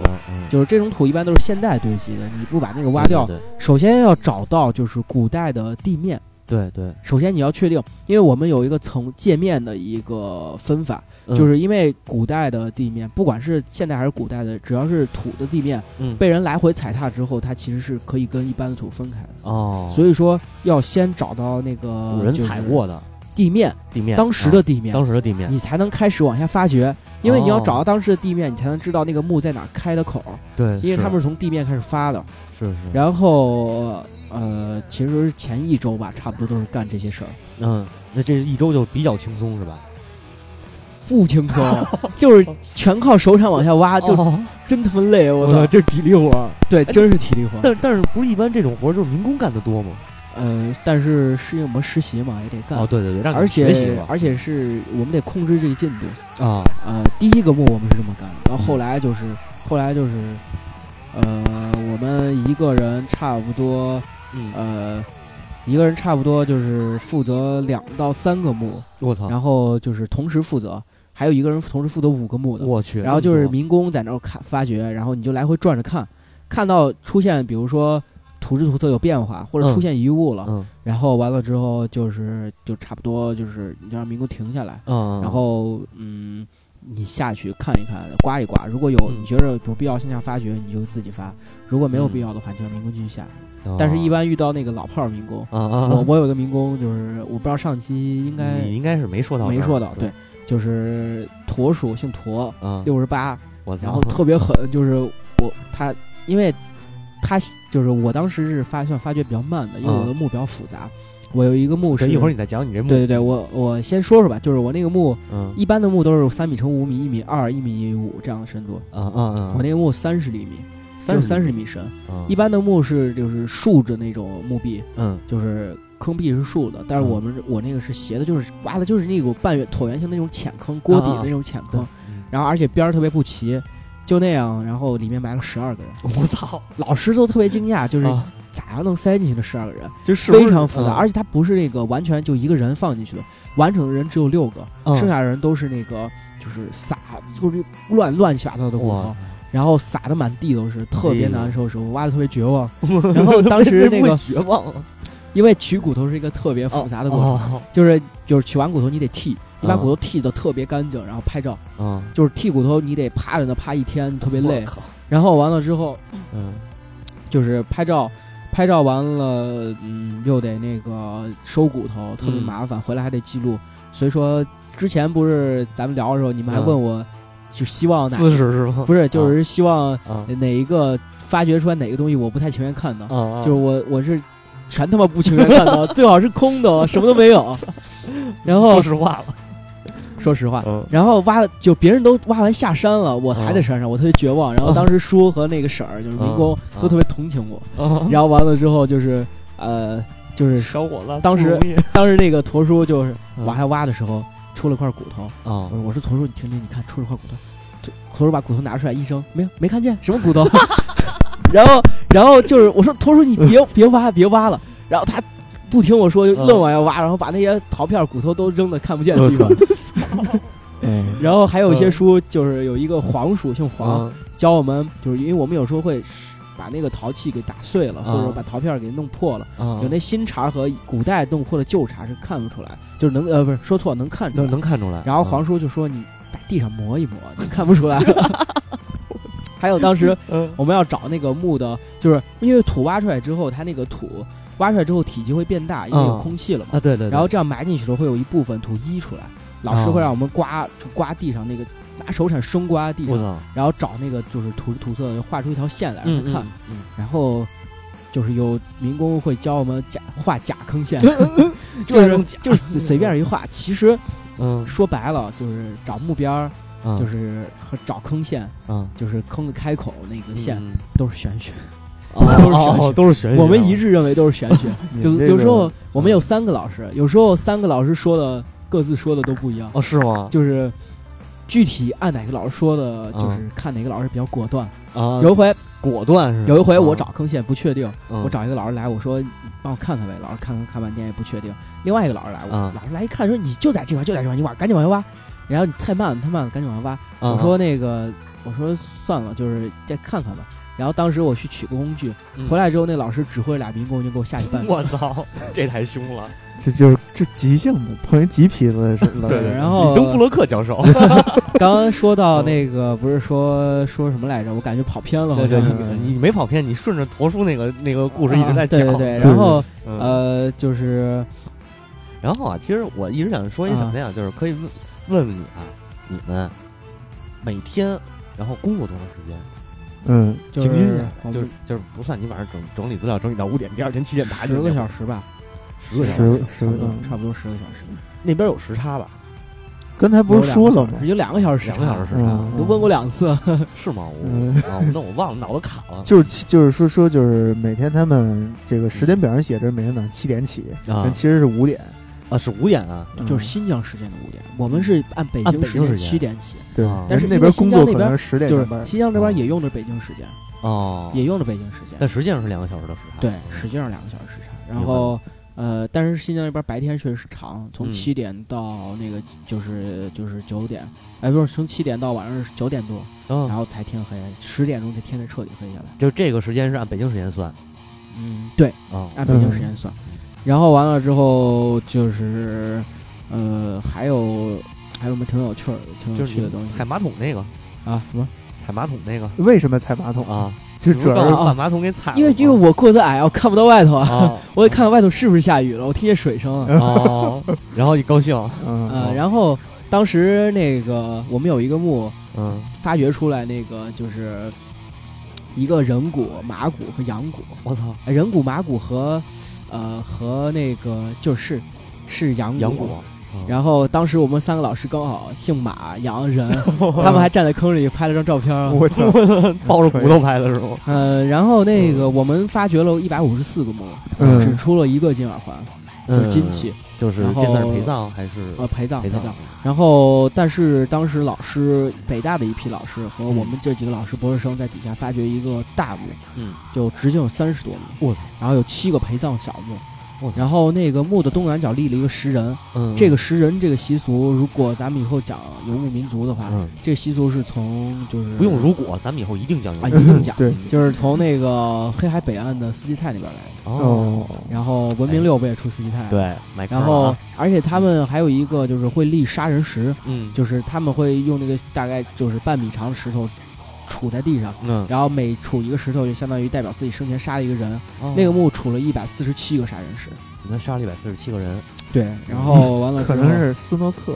就是这种土一般都是现代堆积的，你不把那个挖掉，首先要找到就是古代的地面。对对，首先你要确定，因为我们有一个层界面的一个分法，嗯。就是因为古代的地面，不管是现代还是古代的，只要是土的地面，嗯。被人来回踩踏之后，它其实是可以跟一般的土分开的。哦，所以说要先找到那个古人就是踩过的地面，地面，当时啊的地面，当时的地面，你才能开始往下发掘。因为你要哦找到当时的地面，你才能知道那个墓在哪儿开的口儿，对，因为他们是从地面开始发的。是是，然后呃，其实前一周吧，差不多都是干这些事儿，嗯，那这一周就比较轻松是吧？不轻松，(laughs) 就是全靠手铲往下挖，就哦真他妈累，我操！这体力活。对，真是体力活。但但是不是一般这种活就是民工干的多吗？呃，但是是因为我们实习嘛，也得干。哦，对对对，而且而且是我们得控制这个进度。啊，呃，第一个墓我们是这么干的，然后后来就是后来就是，呃，我们一个人差不多嗯，呃，一个人差不多就是负责两到三个墓，我操，然后就是同时负责，还有一个人同时负责五个墓的。我去，然后就是民工在那儿看发掘，然后你就来回转着看，看到出现比如说土质土色有变化，或者嗯出现遗物了，嗯然后完了之后就是就差不多就是你就让民工停下来，嗯，然后嗯，你下去看一看，刮一刮，如果有嗯你觉得有必要向下发掘，你就自己发；如果没有必要的话，你就让民工继续下。哦但是，一般遇到那个老炮儿民工，我我有个民工就是我不知道上期应该你应该是没说到没说到，对对，，就是驼属，姓驼，啊，六十八，然后特别狠，就是我他，因为他就是我当时是发算发掘比较慢的，因为我的墓比较复杂，我有一个墓是一会儿你再讲你这墓，对对对，我我先说说吧，就是我那个墓，嗯。一般的墓都是三米乘五米、一米二、一米五这样的深度，啊啊啊，我那个墓三十厘米，就三十米深。啊一般的墓是就是竖着那种墓壁，嗯。就是坑壁是竖的，但是嗯我们我那个是斜的，就是挖的就是那种半圆椭圆形的那种浅坑，锅底的那种浅坑，嗯。然后而且边儿特别不齐，就那样，然后里面埋了十二个人，我操，老师都特别惊讶，就是啊。咋样能塞进去的十二个人，就是非常复杂，嗯。而且他不是那个完全就一个人放进去的，完整的人只有六个，嗯。剩下的人都是那个就是撒就是乱乱七八糟的骨头，然后撒的满地都是，特别难受，时候挖的特别绝望。(laughs) 然后当时那个绝望因为取骨头是一个特别复杂的过程，哦就是就是取完骨头你得剃，你把啊骨头剃的特别干净，然后拍照，啊，就是剃骨头你得趴着那趴一天，特别累。然后完了之后，嗯。就是拍照，拍照完了，嗯，又得那个收骨头，特别嗯。麻烦，回来还得记录。所以说之前不是咱们聊的时候，你们还嗯。问我，就希望哪姿势是吗？不是，就是希望啊。哪一个发掘出来哪个东西我不太情愿看到，啊，就是我我是全他妈不情愿看到，(laughs) 最好是空的，什么都没有。然后说实话了，说实话，嗯然后挖了，就别人都挖完下山了，我还在嗯山上，我特别绝望。然后当时叔和那个婶儿，就是民工，嗯都特别同情我。啊然后完了之后就是，呃，就是小伙子，当时当时那个驼叔就是嗯往下挖的时候出了块骨头，啊我说我说驼叔，你听听，你看出了块骨头。驼叔把骨头拿出来，医生没有没看见什么骨头。(laughs) 然后然后就是我说驼叔你别别挖别挖了，然后他。不听我说，就愣往下挖，然后把那些陶片、骨头都扔的看不见的地方。嗯 (laughs) 然后还有一些书，就是有一个黄鼠，姓黄，嗯教我们，就是因为我们有时候会把那个陶器给打碎了，啊或者把陶片给弄破了。啊有那新茶和古代弄破的旧茶是看不出来，就是能呃不是说错能看出来。能看出来。然后黄叔就说你在地上磨一磨，你看不出来。(laughs) 还有当时 (laughs) 嗯。我们要找那个墓的，就是因为土挖出来之后，它那个土挖出来之后体积会变大，因为有啊空气了嘛。啊对对，然后这样埋进去的时候会有一部分土溢出来，老师会让我们刮就刮地上那个拿手铲生刮地上，然后找那个就是土土色画出一条线来让嗯他看，嗯然后就是有民工会教我们假画假坑线，(laughs) 就是 (laughs) 就是随随便一画，其实嗯。说白了就是找目标儿，嗯。就是和找坑线，嗯。就是坑的开口那个线嗯。都是玄学，哦 (laughs) 都是玄学。哦都是玄学，我们一致认为都是玄学。(laughs) 就你这个有时候我们有三个老师，有时候三个老师说的各自说的都不一样，哦是吗？就是具体按哪个老师说的，嗯。就是看哪个老师比较果断。啊，有一回，果断是吧？有一回我啊找坑线不确定，嗯。我找一个老师来，我说你帮我看看呗，老师看看看半天也不确定。另外一个老师来，我啊老师来一看说你就在这块，就在这块，你挖，赶紧往下挖。然后你太慢了，太慢了，赶紧往下挖。啊我说那个，我说算了，就是再看看吧。然后当时我去取个工具，嗯回来之后那老师指挥俩民工就给我下去搬。我操，(laughs) 这太凶了！这就是这急性子，碰一急痞子是了。对然后李登布洛克教授，(laughs) 刚刚说到那个，不是说说什么来着？我感觉跑偏了，好对对，像。你你没跑偏，你顺着驼叔那个那个故事一直在啊讲。对对对，然后嗯呃，就是然后啊，其实我一直想说一什么呀，就是可以问问问你啊，你们每天然后工作多长时间？嗯，就是平均下来就是就是不算你晚上整整理资料整理到五点，第二天七点爬十个，小时吧，十个小时，十个差不多嗯差不多十个小时。那边有时差吧？刚才不是说了吗？有两个小时，两个小时时差嗯，都问过两次。(laughs) 是吗？我那我忘了，脑子卡了。(laughs) 就是就是说说就是每天他们这个时间表上写着每天早上七点起，啊但其实是五点。啊，是五点啊，就是新疆时间的五点，我们是按北京时间七点起，但是那边工作可新疆那边能是十点就是。新疆这边也用的北京时间，哦，也用的北京时间。但实际上是两个小时的时差。对，实际上两个小时时差。然后呃，但是新疆那边白天确实是长，从嗯七点到那个就是就是九点，哎，不是从七点到晚上九点多，嗯，然后才天黑，十点钟这天才彻底黑下来。就这个时间是按北京时间算嗯，对，啊。按北京时间算。然后完了之后就是呃，还有还有什么挺有趣儿、挺有趣的东西？踩马桶那个，啊？什么？踩马桶那个。为什么踩马桶？啊，就主要是把马桶给踩了吗，因为因为我个子矮，我看不到外头啊，啊。(laughs) 我得看看外头是不是下雨了，我听见水声。啊。哦，然后一高兴，嗯。呃，然后当时那个我们有一个墓嗯。发掘出来，那个就是一个人骨、马骨和羊骨，我操，呃人骨、马骨和呃和那个就是是杨杨果，然后当时我们三个老师刚好姓马、杨、人，(laughs) 他们还站在坑里拍了张照片。我操，(laughs) 抱着骨头拍的是吗？呃，然后那个我们发掘了一百五十四个墓，嗯。只出了一个金耳环，就是金器，就是然后这算是陪葬还是呃陪葬陪葬？然后，但是当时老师北大的一批老师和我们这几个老师博士生在底下发掘一个大墓，嗯，就直径有三十多米，我操，然后有七个陪葬小墓然后那个墓的东南角立了一个石人，嗯，这个石人这个习俗，如果咱们以后讲游牧民族的话，嗯这个习俗是从就是不用如果，咱们以后一定讲啊，究一定讲，对，就是从那个黑海北岸的斯基泰那边来的，哦，然后文明六不也出斯基泰？。对，买然后啊，而且他们还有一个就是会立杀人石，嗯，就是他们会用那个大概就是半米长的石头杵在地上，嗯，然后每杵一个石头就相当于代表自己生前杀了一个人。哦。那个墓杵了一百四十七个杀人石。他杀了一百四十七个人，对，然后完了可能是斯诺克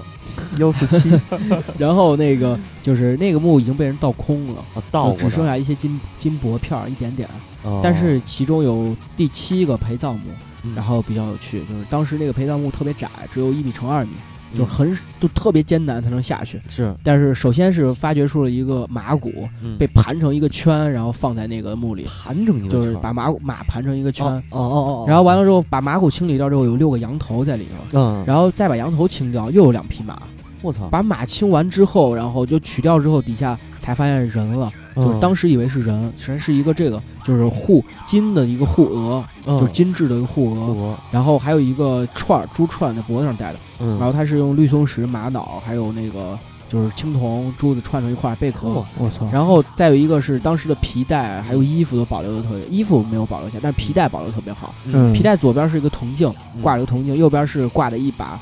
幺四七，(laughs) 然后那个就是那个墓已经被人盗空了，啊，盗只剩下一些金金箔片儿一点点。哦。但是其中有第七个陪葬墓，嗯。然后比较有趣，就是当时那个陪葬墓特别窄，只有一米乘二米，嗯就是很就特别艰难才能下去。是但是首先是发掘出了一个马骨，嗯被盘成一个圈，然后放在那个墓里，盘成一个圈儿就是把马骨马盘成一个圈。哦哦哦，然后完了之后，把马骨清理掉之后，有六个羊头在里头，嗯，然后再把羊头清掉，又有两匹马。我操，把马清完之后，然后就取掉之后，底下才发现人了，就是嗯当时以为是人，实是一个这个就是护金的一个护额，嗯就是精致的一个护额，然后还有一个串儿珠串在脖子上戴的，嗯，然后它是用绿松石、玛瑙还有那个就是青铜珠子串成一块儿贝壳。哦我操，然后再有一个是当时的皮带，还有衣服都保留的特别，衣服没有保留下，但是皮带保留特别好。嗯皮带左边是一个铜镜，嗯挂着一个铜镜，右边是挂着一把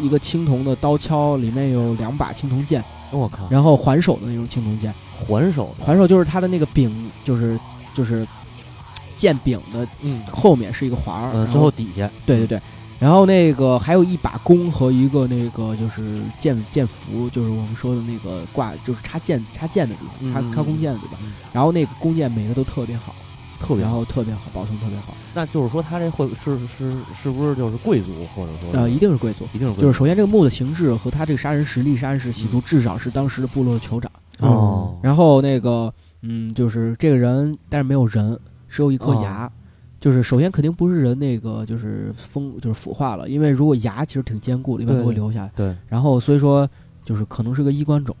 一个青铜的刀鞘，里面有两把青铜剑，我靠，然后环手的那种青铜剑，环手的，环手就是它的那个柄，就是就是剑柄的嗯。后面是一个环儿，嗯，然最后底下。对对对，然后那个还有一把弓和一个那个就是剑剑符，就是我们说的那个挂，就是插剑插剑的地方，插嗯。插弓箭的地方。嗯。然后那个弓箭每个都特别好，然特别好，后特别好，保存特别好。那就是说他这会是是是不是就是贵族或者说呃，一定是贵族。一定是贵族就是首先这个墓的形制和他这个杀人实力、杀人时习俗，至少是当时的部落的酋长。哦，然后那个，嗯，就是这个人，但是没有人，只有一颗牙。就是首先肯定不是人那个就是风就是腐化了，因为如果牙其实挺坚固的，一不会留下来。对，然后所以说就是可能是个衣冠冢，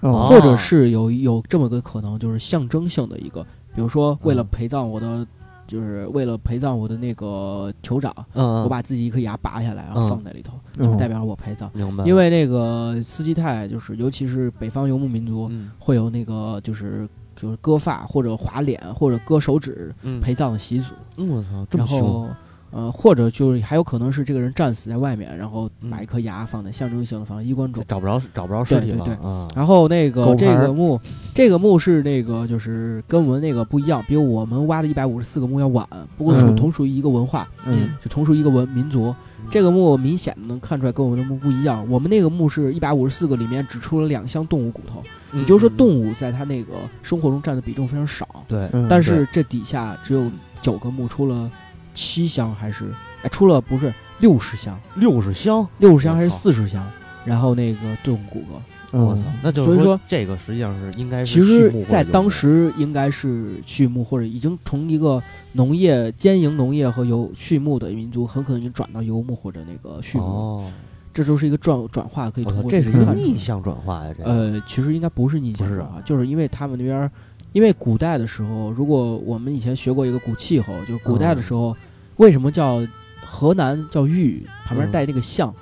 哦或者是有有这么个可能，就是象征性的一个，比如说为了嗯。陪葬我的，就是为了陪葬我的那个酋长，嗯，我把自己一颗牙拔下来，然后嗯放在里头，嗯。就是代表了我陪葬。明白，因为那个斯基泰就是，尤其是北方游牧民族，嗯。会有那个就是就是割发或者划脸或者割手指嗯。陪葬的习俗。嗯我操，这么凶，然后呃，或者就是还有可能是这个人战死在外面，然后嗯把一颗牙放在象征性的放在衣冠冢。找不着找不着尸体了对对啊，然后那个这个墓，这个墓是那个就是跟我们那个不一样，比我们挖的一百五十四个墓要晚，不过属嗯同属于一个文化，嗯就同属于一个文民族。这个墓明显能看出来跟我们的墓不一样，我们那个墓是一百五十四个里面只出了两箱动物骨头，嗯也就是说动物物在它那个生活中占的比重非常少。对，嗯但是这底下只有九个墓出了七箱还是哎出了不是六十箱，六十箱，六十箱还是四十箱，然后那个动物骨。骼。我操嗯，那就是所以说这个实际上是应该是其实在当时应该是畜牧或者已经从一个农业兼营农业和游畜牧的民族，很可能已经转到游牧或者那个畜牧，哦，这就是一个转转化，可以，通过这是一个逆向转化呀，这个呃，其实应该不是逆向转化，就是因为他们那边，因为古代的时候，如果我们以前学过一个古气候，就是古代的时候，为什么叫河南叫豫，旁边嗯。带那个象，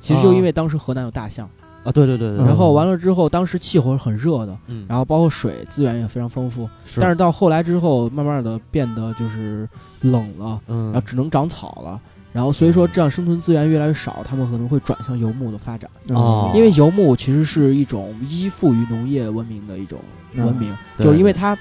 其实就因为当时河南有大象，啊，对对对然后完了之后，当时气候是很热的，嗯，然后包括水资源也非常丰富，是。但是到后来之后，慢慢的变得就是冷了，嗯。然后只能长草了。然后所以说，这样生存资源越来越少，他们可能会转向游牧的发展。哦。因为游牧其实是一种依附于农业文明的一种文明，对就是因为它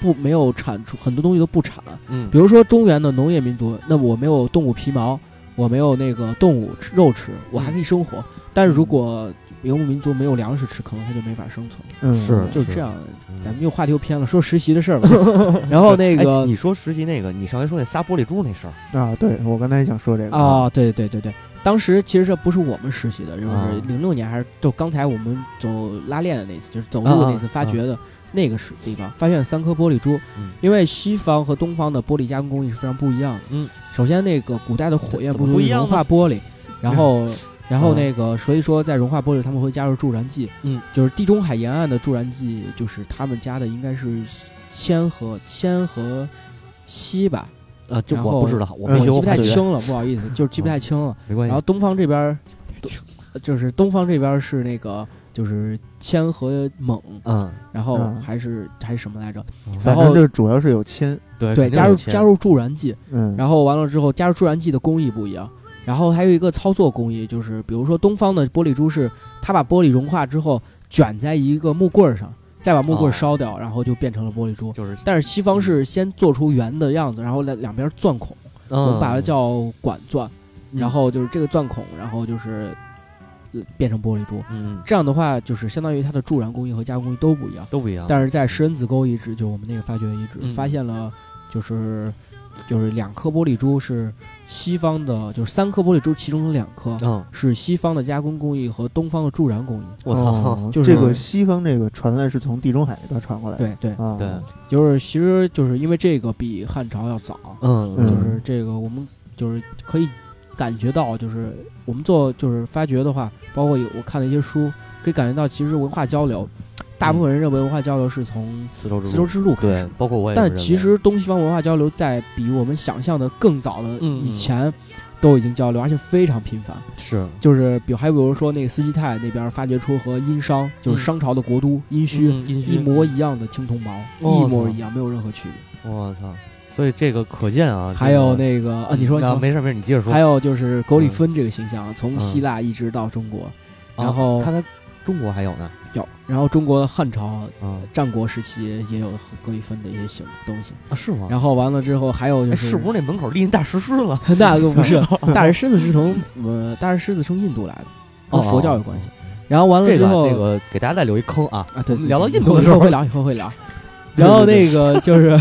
不没有产出很多东西都不产，嗯。比如说中原的农业民族，那我没有动物皮毛，我没有那个动物吃肉吃，我还可以生活。但是如果游牧民族没有粮食吃，可能他就没法生存。嗯。是就是这样，嗯。咱们又话题又偏了，说实习的事儿吧。(laughs) 然后那哎个你说实习那个，你上回说那撒玻璃珠那事儿，啊，对我刚才也想说这个啊，对对对对，当时其实这不是我们实习的，就是啊。零六年还是就刚才我们走拉练的那次，就是走路的那次发掘的那个是地方，发现三颗玻璃珠。嗯因为西方和东方的玻璃加工工艺是非常不一样的。嗯，首先那个古代的火焰不足以融化玻璃，然后。然后嗯那个，所以说在融化玻璃，他们会加入助燃剂。嗯，就是地中海沿岸的助燃剂，就是他们加的应该是铅和铅和锡吧。呃，这我不知道，我记不太清了，不好意思，就是记不太清了。没关系然后。东方这边儿，就是东方这边儿是那个就是铅和锰，嗯，然后嗯。还是还是什么来着？反然后正就主要是有铅，对加入加入助燃剂，嗯，然后完了之后加入助燃剂的工艺不一样，然后还有一个操作工艺，就是比如说东方的玻璃珠是它把玻璃融化之后卷在一个木棍儿上，再把木棍烧掉，然后就变成了玻璃珠。就是，但是西方是先做出圆的样子，然后两两边钻孔，我们把它叫管钻，然后就是这个钻孔，然后就是变成玻璃珠。嗯，这样的话，就是相当于它的助燃工艺和加工工艺都不一样，都不一样。但是在石人子沟遗址，就我们那个发掘遗址，嗯发现了就是就是两颗玻璃珠是西方的，就是三颗玻璃珠，其中的两颗嗯，是西方的加工工艺和东方的助燃工艺。我操，哦 (laughs) 就是这个西方这个传来是从地中海那边传过来的，对对，啊，对，就是其实就是因为这个比汉朝要早，嗯嗯就是这个我们就是可以感觉到，就是我们做就是发掘的话，包括有我看了一些书，可以感觉到其实文化交流，大部分人认为文化交流是从丝绸之丝绸之路开对始，，包括我也是认为。但其实东西方文化交流在比我们想象的更早的嗯以前都已经交流，而且非常频繁。是，就是比如还比如说那个斯基泰那边发掘出和殷商，就是商朝的国都殷墟一模一样的青铜矛，哦一模一样，没有任何区别。我操！所以这个可见啊，还有那个啊，你说没事没事，你接着说。还有就是格里芬这个形象，从嗯希腊一直到中国，啊然后他在中国还有呢，有，然后中国的汉朝、啊战国时期也有格里芬的一些形东西。啊是吗？然后完了之后还有就哎，是是不是那门口立那大石狮子？那个不是 (laughs) 大石狮子是从呃大石狮子从印度来的，跟佛教有关系。然后完了之后这个给大家再留一坑啊啊，对，聊到印度的时候会聊，以后会聊。然后那个 (laughs) 就是，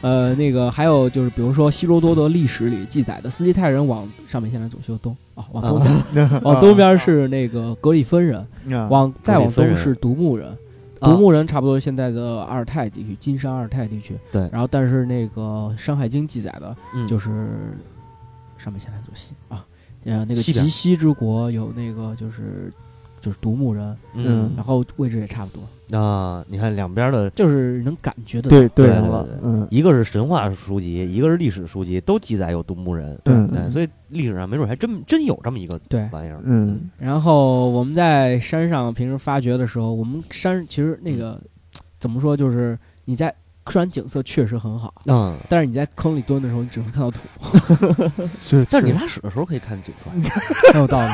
呃，那个还有就是，比如说希罗多德历史里记载的斯基泰人往上面现在左修东啊，往东边，(laughs) 往东边是那个格里芬人，啊往再往东是独木人。啊独木人差不多现在的阿尔泰地区，金山阿尔泰地区。对然后但是那个《山海经》记载的嗯就是上面现在左西啊，呃，那个极西之国有那个就是就是独木人，嗯。然后位置也差不多，啊，你看两边的，就是能感觉得到。对对了对对，嗯。一个是神话书籍，一个是历史书籍，都记载有独木人。对对，所以历史上没准还真真有这么一个对。玩意儿。嗯。然后我们在山上平时发掘的时候，我们山其实那个怎么说，就是你在虽然景色确实很好，嗯，但是你在坑里蹲的时候，你只能看到土，(laughs) 是，但是你拉屎的时候可以看景色。(laughs) 很有道理。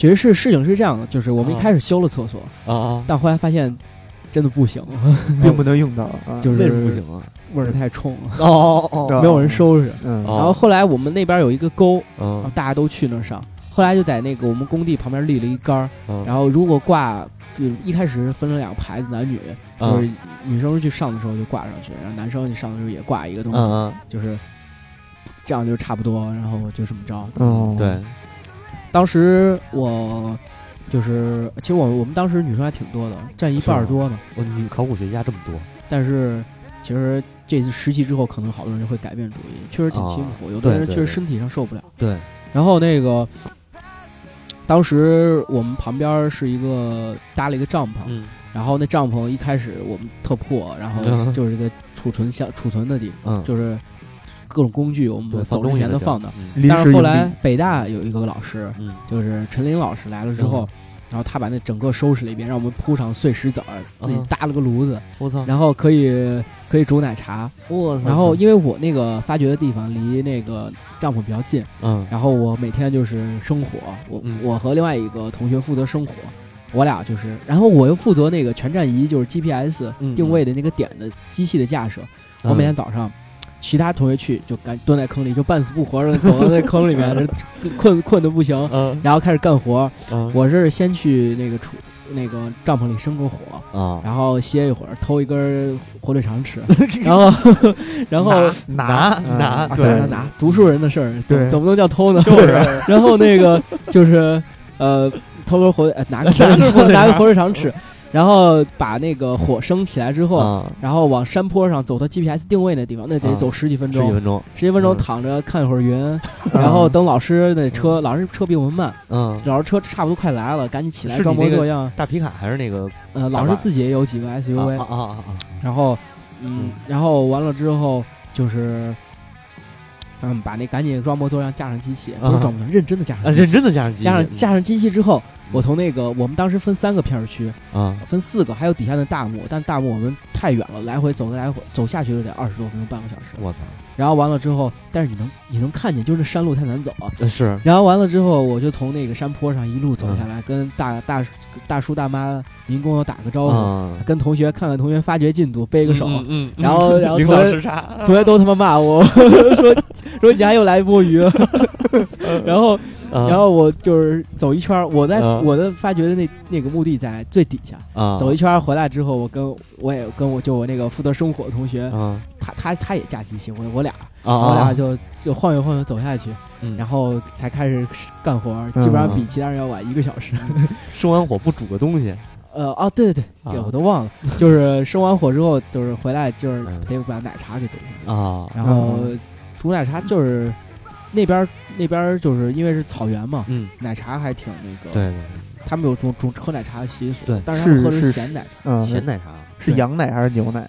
其实是事情是这样的，就是我们一开始修了厕所，啊，但后来发现真的不行，并不能用到 (laughs) 啊，就是为什么不行啊？味儿太冲了，哦没有人收拾。然后后来我们那边有一个沟，然后嗯大家都去那儿上。后来就在那个我们工地旁边立了一杆儿，嗯，然后如果挂，就一开始分了两个牌子，男女，嗯。就是女生去上的时候就挂上去，然后男生去上的时候也挂一个东西，嗯就是这样就差不多，然后就这么着。哦。嗯，对，当时我就是，其实我我们当时女生还挺多的，占一半儿多呢。我女考古学家这么多，但是其实这次实习之后，可能好多人就会改变主意，确实挺辛苦，有的人确实身体上受不了。对，然后那个，当时我们旁边是一个搭了一个帐篷，嗯。然后那帐篷一开始我们特破，然后嗯 (laughs) 就是一个储存箱、储存的地方，嗯，就是各种工具我们，走之前都放的。，嗯但是后来北大有一个老师，嗯就是陈林老师来了之后，然后他把那整个收拾了一遍，让我们铺上碎石子儿，自己嗯搭了个炉子，我操，然后可以可以煮奶茶。我操，然后因为我那个发掘的地方离那个帐篷比较近，嗯然后我每天就是生火，我、嗯我和另外一个同学负责生火。我俩就是，然后我又负责那个全站仪，就是 GPS 嗯定位的那个点的机器的架设。我每天早上，其他同学去就赶蹲在坑里，就半死不活的走到那坑里面，这困困的不行，嗯。然后开始干活。嗯。我是先去那个厨那个帐篷里生个火，啊，然后歇一会儿，偷一根火腿肠吃，(laughs) 然后然后拿嗯拿拿拿读书人的事儿，对。怎么能叫偷呢？就是 (laughs) 然后那个就是呃，偷根火呃拿个 (laughs) 火拿个火腿肠吃，然后把那个火升起来之后，啊，然后往山坡上走到 GPS 定位那地方，那得啊。走十几分十几钟，分钟，十几分钟嗯。躺着看一会儿云，然后等老师那车，老师车比我们慢，嗯，老师车差不多快来了，赶紧起来是你装模那个作样。大皮卡还是那个呃，老师自己也有几个 SUV，啊啊啊。啊，然后嗯，然后完了之后就是。嗯，把那赶紧装模作样架上机器，不是啊装模作样，认真的架啊，上机器。认真的加上机器，架上架上机器之后，我从那个我们当时分三个片儿区，啊分四个，还有底下的大幕，但大幕我们太远了，来回走来回走下去就得二十多分钟，半个小时。我操，然后完了之后，但是你能你能看见，就是那山路太难走啊。呃是然后完了之后，我就从那个山坡上一路走下来，跟大大大叔大妈民工打个招呼，啊，跟同学看看同学发掘进度，背个手。嗯，嗯然后然后同学，同学都他妈骂我，(laughs) 说说你还又来摸鱼了。(laughs) 然后啊然后我就是走一圈儿，我在啊我的发掘的那那个墓地在最底下，啊走一圈儿回来之后，我跟我也跟我就我那个负责生火的同学，啊他他他也架机器，我我俩啊我俩啊，就就晃悠晃悠走下去，嗯。然后才开始干活基本上比其他人要晚一个小时。(laughs) 生完火不煮个东西，呃哦，对对对，对啊我都忘了，就是生完火之后，就是回来就是嗯。得把奶茶给煮上，啊。然后煮奶茶就是那边儿那边就是因为是草原嘛，嗯，奶茶还挺那个，对对他们有种种喝奶茶的习俗，对但是他们喝的是是咸奶茶，嗯，，咸奶茶，是羊奶还是牛奶？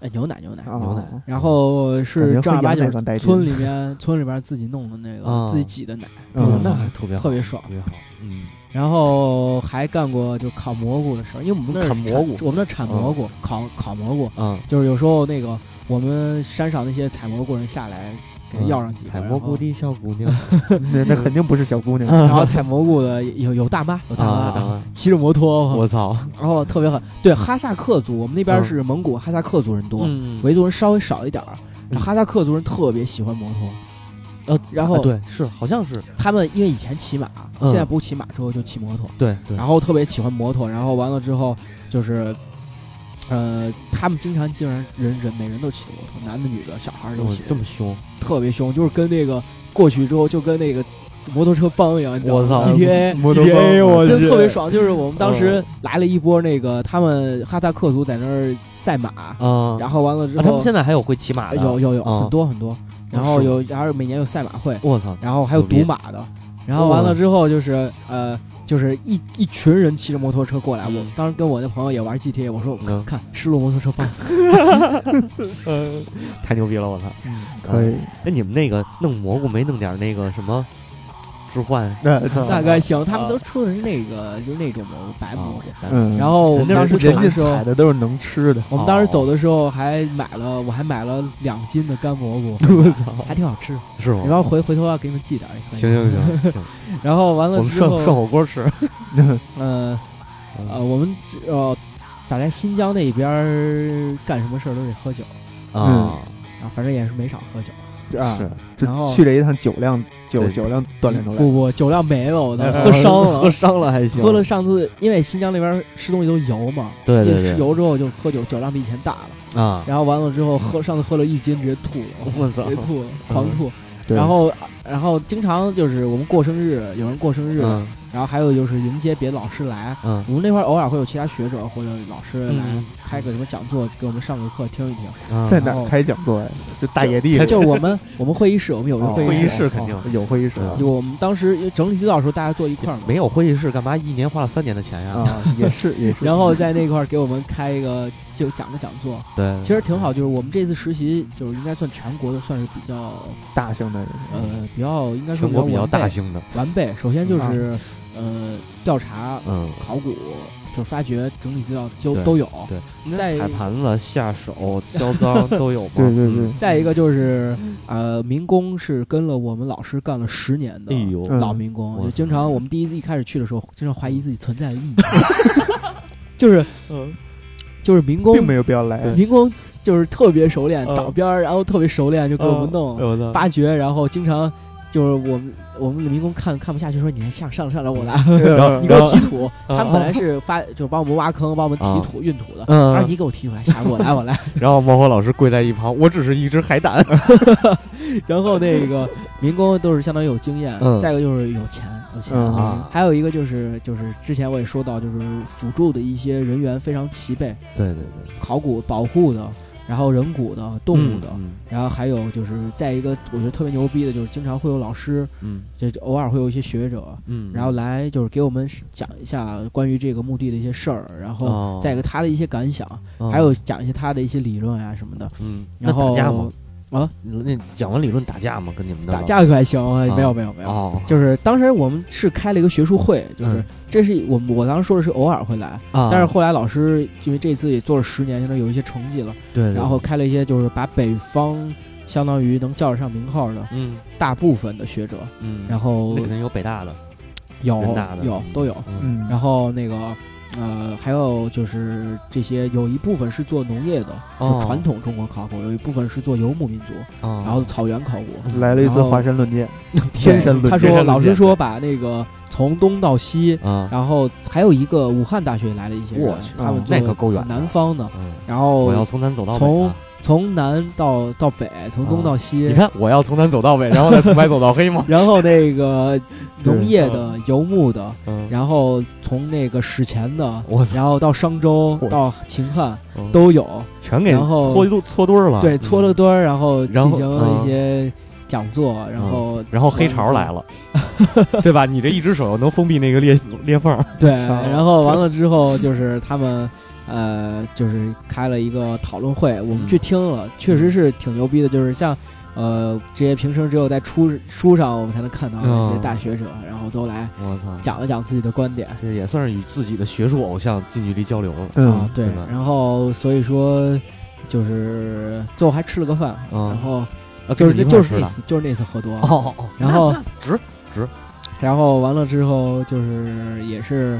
哎牛奶牛奶。啊牛奶然后是正儿八经村里面村里边自己弄的那啊个自己挤的奶，嗯那还特别特别爽特。别好，嗯然后还干过就烤蘑菇的事儿，因为我们那蘑菇我们那儿产蘑菇，烤烤蘑菇，嗯，就是有时候那个我们山上那些采蘑菇人下来给要上几个，采蘑菇的小姑娘。(laughs) 那那肯定不是小姑娘。然后，采蘑菇的有有大妈，有大啊，妈。骑着摩托，我操，然后特别狠。对哈萨克族，我们那边嗯。是蒙古哈萨克族人多，嗯。维族人稍微少一点儿。嗯。哈萨克族人特别喜欢摩托，呃，然后啊对，是好像是，他们因为以前骑马，嗯。现在不骑马之后就骑摩托，对对。然后特别喜欢摩托，然后完了之后就是，呃，他们经常基本上人人每人都骑摩托，男的女的小孩都骑，这么凶，特别凶，就是跟那个过去之后就跟那个摩托车帮一样，你知道吗？我操！GTA 摩托帮 GTA 我真真特别爽，就是我们当时嗯来了一波那个他们哈萨克族在那儿赛马，啊，然后完了之后他们现在还有会骑马的，有有有啊。很多很多，然后有然后每年有赛马会，我操，然后还有赌马的，然后完了之后就是呃。就是一一群人骑着摩托车过来，嗯。我当时跟我那朋友也玩 GTA，我说嗯。看失落摩托车帮，(laughs) 太牛逼了，我操！可以，哎，你们那个弄蘑菇没弄点那个什么置换？(laughs) 那 (laughs) 大概行，他们啊都出的是那个就是那种蘑菇白蘑菇，嗯，然后我们人当时人家走的时候采，的都是能吃的。我们当时走的时候还买了，我还买了两斤的干蘑菇，(laughs) 我操，还挺好吃。是吗？然后回回头要给你们寄点儿也可以。行行行，然后完了之后，们涮涮火锅吃。嗯呃，我们只呃咋在新疆那边儿干什么事儿都得喝酒啊，啊，反正也是没少喝酒。啊，是。这然后去了一趟酒量酒酒量锻炼出来。不。不，酒量没了，我操，哎喝伤了，(laughs) 喝伤了还行，喝了上次，因为新疆那边吃东西都油嘛，对对对。一吃油之后就喝酒，酒量比以前大了。啊，然后完了之后喝，上次喝了一斤直接吐了，我操。直接吐了，狂吐。然后然后经常就是我们过生日，有人过生日，嗯然后还有就是迎接别的老师来。嗯我们那块儿偶尔会有其他学者或者老师来嗯开个什么讲座，给我们上个课听一听。啊在哪儿开讲座呀？就大野地，就是我们 (laughs) 我们会议室，我们有一个哦会会议室，肯定哦有会议室嗯就我们当时整理资料的时候，大家坐一块儿嘛。没有会议室，干嘛一年花了三年的钱呀？啊，也是 (laughs) 也是。然后在那块儿给我们开一个就讲个讲座，对，其实挺好。就是我们这次实习，就是应该算全国的，算是比较大型的，呃比较应该说全国比较大型的，完备。首先就是呃调查、嗯，考古，就发掘、整理资料就对都有。对，再踩盘子、下手、销赃 (laughs) 都有吗？对对对嗯，再一个就是呃民工是跟了我们老师干了十年的哎。呦，嗯老民工，我就经常我们第一次一开始去的时候，经常怀疑自己存在的意义，(laughs) 就是嗯，就是民工并没有必要来。民工就是特别熟练，嗯找边儿，然后特别熟练就给我们弄我操，发掘，然后经常就是我们我们的民工看看不下去，说你上上上来我来，(laughs) 然后你给我提土。嗯他们本来是发就是帮我们挖坑，帮我们提土运土的，嗯他说你给我提出来，下我来我来。(laughs) 然后猫火老师跪在一旁，我只是一只海胆。(laughs) 然后那个民工都是相当于有经验，嗯再一个就是有钱有钱嗯啊还有一个就是就是之前我也说到，就是辅助的一些人员非常齐备，对对对，考古保护的，然后人骨的、动物的，嗯然后还有就是再一个我觉得特别牛逼的，就是经常会有老师，嗯就偶尔会有一些学者。嗯，然后来就是给我们讲一下关于这个墓地的一些事儿，然后哦再一个他的一些感想，嗯还有讲一些他的一些理论啊什么的。嗯，然后？啊，那讲完理论打架吗？跟你们的？打架可还行，没有没有没有，哦，就是当时我们是开了一个学术会，就是嗯。这是我们我当时说的是偶尔会来，啊，但是后来老师因为这次也做了十年，现在有一些成绩了，对，对。然后开了一些就是把北方相当于能叫得上名号的嗯。大部分的学者，嗯，然后那肯定有北大的，有人大的。有都有，嗯。嗯，然后那个呃还有就是这些有一部分是做农业的，哦就传统中国考古，有一部分是做游牧民族，然然后草原考古。来了一次然后华山论剑，天山论剑，他说老师说把那个从东到西。啊，然后还有一个武汉大学来了一些人我去，他们哦那做可够远的南方的，嗯，然后我要从南走到北从啊。从南到到北，从东到西，你看，我要从南走到北，然后再从白走到黑吗？(laughs) 然后那个 (laughs) 农业的、游牧的，嗯，然后从那个史前的，然后到商周到秦汉嗯。都有，全给然后搓一搓堆儿了，对，搓了嗯，堆儿，然后然后进行了一些讲座，然后然后黑潮来了，(laughs) 对吧？你这一只手能封闭那个裂裂缝，对，然后完了之后就是他们。呃，就是开了一个讨论会，我们去听了，确实是挺牛逼的。就是像，呃，这些平时只有在书书上我们才能看到的一些嗯大学者，然后都来我操，讲了讲自己的观点。这也算是与自己的学术偶像近距离交流了。啊嗯，，对对，然后所以说就是最后还吃了个饭，嗯。然后啊就是就是那次就是那次喝多了，哦哦，然后 (laughs) 值值。然后完了之后就是也是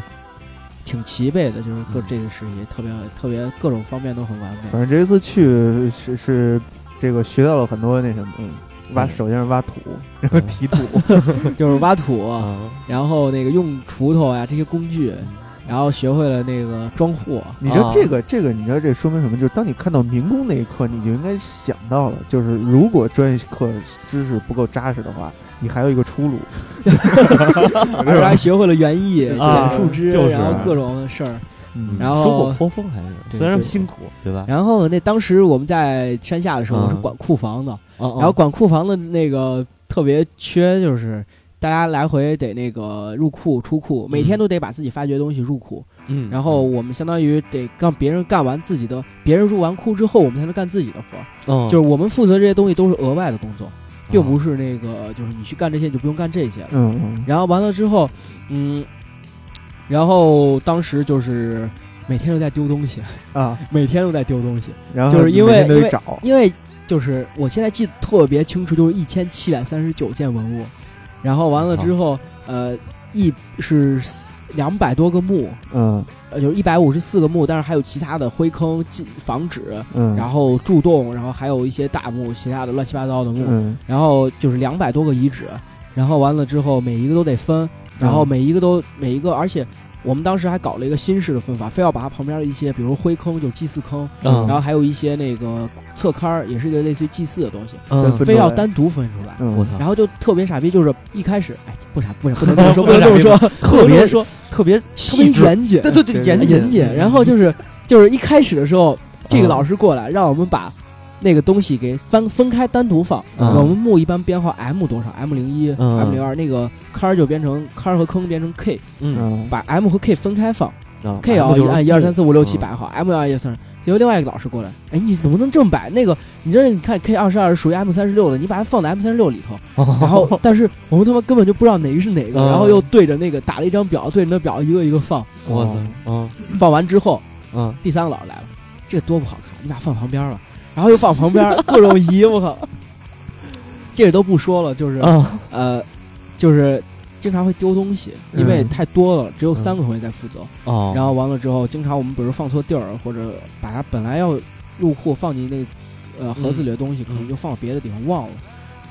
挺齐备的，就是各嗯这个事业特别特别各种方面都很完美。反正这一次去是是这个学到了很多那什么，嗯，挖嗯首先是挖土，然后提土，(laughs) (laughs) 就是挖土，啊，然后那个用锄头呀这些工具，然后学会了那个装货。你知道啊这个这个，你知道这说明什么？就是当你看到民工那一刻，你就应该想到了，就是如果专业课知识不够扎实的话，你还有一个出路。(laughs) 而且还学会了园艺、啊剪树枝，就是然后各种事儿。嗯然后收获颇丰，还是虽然辛苦，对吧？然后那当时我们在山下的时候，是管库房的，然然后管库房的那个特别缺，就是大家来回得那个入库出库，每天都得把自己发掘的东西入库。嗯，然后我们相当于得让别人干完自己的，别人入完库之后，我们才能干自己的活。嗯就是我们负责这些东西都是额外的工作，并不是是那个就是你去干这些你就不用干这些了。嗯嗯，然后完了之后，嗯，然后当时就是每天都在丢东西，啊，(laughs) 每天都在丢东西，然后就是因为，因为就是我现在记得特别清楚，就是一千七百三十九件文物，然后完了之后，呃，一是两百多个墓，嗯呃，就是一百五十四个墓，但是还有其他的灰坑、进房址，嗯，然后柱洞，然后还有一些大墓，其他的乱七八糟的墓，嗯。然后就是两百多个遗址，然后完了之后每一个都得分，然后嗯。每一个都每一个，而且我们当时还搞了一个新式的分法，非要把它旁边的一些，比如灰坑就是祭祀坑，嗯。然后还有一些那个侧龛儿，也是一个类似于祭祀的东西，嗯。分非要单独分出来。嗯，我操，然后就特别傻逼，就是一开始，哎，不傻，不傻，不能这么说，不能这么说，(laughs) 特别说，特别特别细致，严谨，对对对，对严严谨。然后就是就是一开始的时候，这个嗯。老师过来让我们把那个东西给分分开单独放。嗯我们墓一般编号 M 多少？M 零一、嗯 M 零二，那个坑儿就变成坑儿和坑变成 K，嗯嗯把 M 和 K 分开放。啊 K 啊，就是按一二三四五六七嗯摆好，M 二一二三。结果另外一个老师过来，哎，你怎么能这么摆？那个，你这你看 K 二十二是属于 M 三十六的，你把它放在 M 三十六里头。(laughs) 然后，但是我们他妈根本就不知道哪个是哪个，嗯然后又对着那个打了一张表，对着那表一个一个放。我操，嗯放完之后，嗯第三个老师来了，这个多不好看，你把它放旁边吧。然后又放旁边，各种移，我靠，(laughs) 这个都不说了，就是啊呃，就是经常会丢东西，因为嗯太多了，只有三个同学在负责。哦，然后完了之后，经常我们比如放错地儿，或者把它本来要入库放进那个呃盒子里的东西，可能就放到别的地方忘了。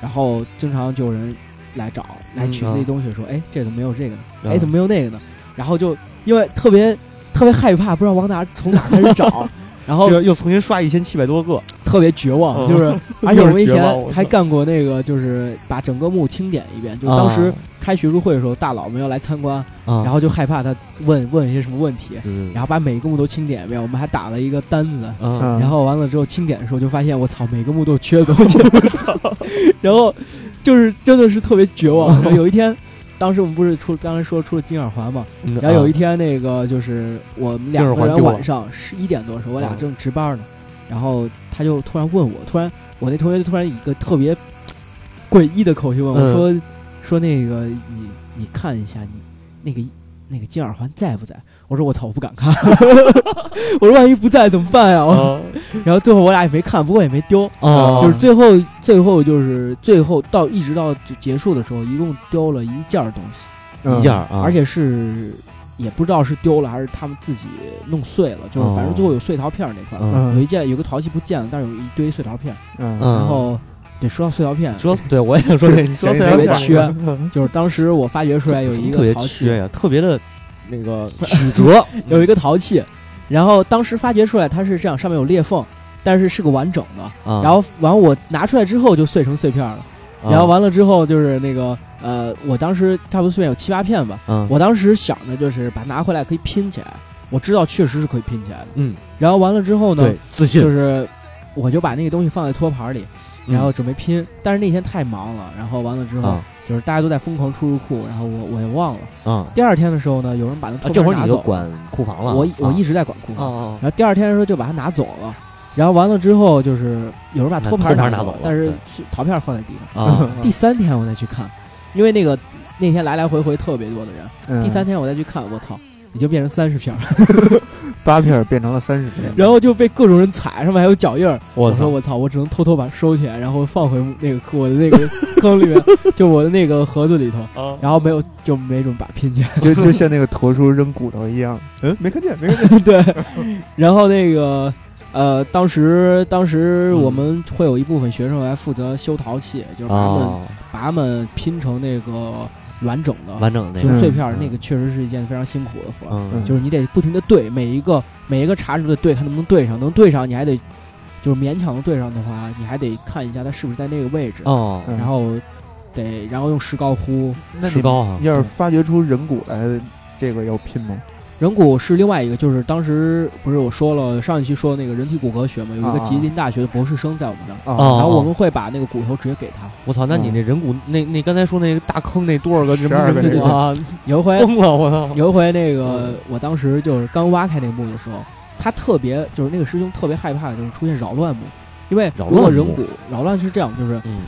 然后经常就有人来找来取自己东西，说：“哎，这怎么没有这个呢？哎，怎么没有那个呢？”然后就因为特别特别害怕，不知道往哪从哪开始找，(laughs) 然后这个又重新刷一千七百多个，特别绝望，嗯就是 (laughs) 而且我们以前还干过那个，就是把整个墓清点一遍。就当时开学术会的时候，大佬们要来参观，啊，然后就害怕他问问一些什么问题，嗯然后把每个墓都清点一遍。我们还打了一个单子，然后完了之后清点的时候就发现，我操，每个墓都缺的东西，(laughs) 然后就是真的是特别绝望。(laughs) 有一天。当时我们不是出刚才说出了金耳环嘛，嗯然后有一天那个就是我们两个人金耳环丢了晚上十一点多的时候，我俩嗯正值班呢，然后他他就突然问我，突然我那同学就突然以一个特别 (tsk) 诡异的口气问我嗯说：“说那个你你看一下你那个那个金耳环在不在？”我说：“我操，我不敢看。(laughs) ”我说：“万一不在怎么办呀？”啊然后最后我俩也没看，不过也没丢，啊就是最后最后就是最后到一直到就结束的时候，一共丢了一件儿东西，嗯。一件而且是也不知道是丢了还是他们自己弄碎了，就是反正最后有碎陶片儿那块有一件有个陶器不见了，但是有一堆碎陶片，嗯嗯。然后对说到碎陶片，说对我也想说这，(laughs) 你说谁特别这缺，就是当时我发掘出来有一特别个陶器，缺呀，特别的那个曲折，(laughs) 有一个陶器，然后当时发掘出来它是这样，上面有裂缝。但是是个完整的，啊，然后完我拿出来之后就碎成碎片了，啊。然后完了之后就是那个呃，我当时差不多碎片有七八片吧，嗯。我当时想的就是把它拿回来可以拼起来，我知道确实是可以拼起来的。嗯，然后完了之后呢对，自信。就是我就把那个东西放在托盘里，嗯。然后准备拼。但是那天太忙了，然后完了之后、啊。就是大家都在疯狂出入库，然后我我也忘了。啊。第二天的时候呢，有人把那啊，托这会儿你就管库房了，我我啊。一直在管库房。啊然后第二天的时候就把它拿走了。然后完了之后，就是有人把托盘拿走了但是陶片放在地上。(laughs) 第三天我再去看，因为那个那天来来回回特别多的人。嗯。第三天我再去看，我操，已经变成三十片儿，(laughs) 八片儿变成了三十片，然后就被各种人踩，上面还有脚印儿。我操，说我操，我只能偷偷把它收起来，然后放回那个我的那个坑里面，(laughs) 就我的那个盒子里头，啊。然后没有就没准把它拼起来。就就像那个驼叔扔骨头一样，嗯，没看见，没看见，对，然后那个呃，当时当时嗯我们会有一部分学生来负责修陶器，就是把它们、啊，把它们拼成那个完整的，完整的那个，就是碎片儿，嗯那个确实是一件非常辛苦的活儿。嗯，就是你得不停的对每一个每一个茶你都得对，看能不能对上，能对上你还得就是勉强的对上的话，你还得看一下它是不是在那个位置，哦，嗯然后得然后用石膏糊。那你石膏啊，要是发掘出人骨来，这个要拼吗？人骨是另外一个，就是当时不是我说了上一期说那个人体骨骼学嘛，有一个啊吉林大学的博士生在我们这儿，然后我们会把那个骨头直接给他。我操，那你那人骨那那刚才说那个大坑那多少个人12个人人骨。啊，有一回疯了，我操，有一回那个我当时就是刚挖开那个墓的时候，他特别就是那个师兄特别害怕就是出现扰乱墓，因为扰如果乱人骨扰乱是这样，就是嗯。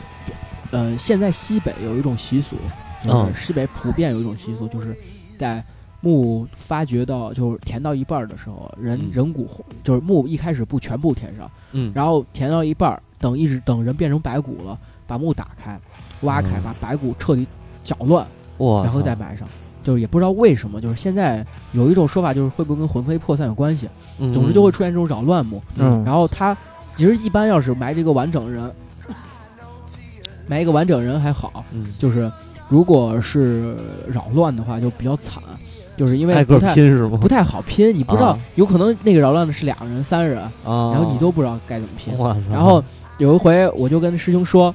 呃，现在西北有一种习俗，就嗯。是西北普遍有一种习俗，就是在墓发掘到就是填到一半儿的时候，人、嗯。人骨就是墓一开始不全部填上，嗯，然后填到一半儿，等一直等人变成白骨了，把墓打开，挖开，嗯。把白骨彻底搅乱，哇，然后再埋上。就是也不知道为什么，就是现在有一种说法，就是会不会跟魂飞魄散有关系？嗯。总之就会出现这种扰乱墓。嗯，然后他其实一般要是埋这个完整人，(laughs) 埋一个完整人还好，嗯，就是如果是扰乱的话，就比较惨，就是因为不太拼是吗？不太好拼，你不知道啊，有可能那个扰乱的是两人、三人，啊，然后你都不知道该怎么拼。然后有一回我就跟师兄说，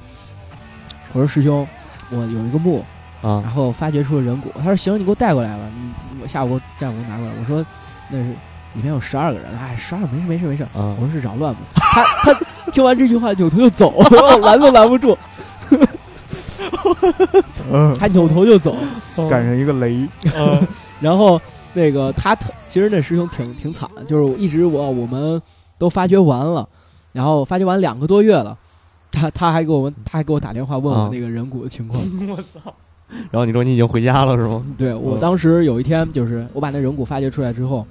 我说师兄，我有一个墓，啊然后发掘出了人骨。他说行，你给我带过来吧，你我下午给我下午给我拿过来。我说那是里面有十二个人，哎，十二没事没事没事。啊我说是扰乱墓。他他听完这句话扭头就走，(laughs) 拦都拦不住，嗯，他扭头就走。赶上一个雷，然后那个他特其实那师兄挺挺惨的，就是一直我我们都发掘完了，然后发掘完两个多月了。他他还给我们，他还给我打电话问我啊那个人骨的 (laughs) 情况。我操然后你说你已经回家了是吗？对我当时有一天，就是我把那人骨发掘出来之后，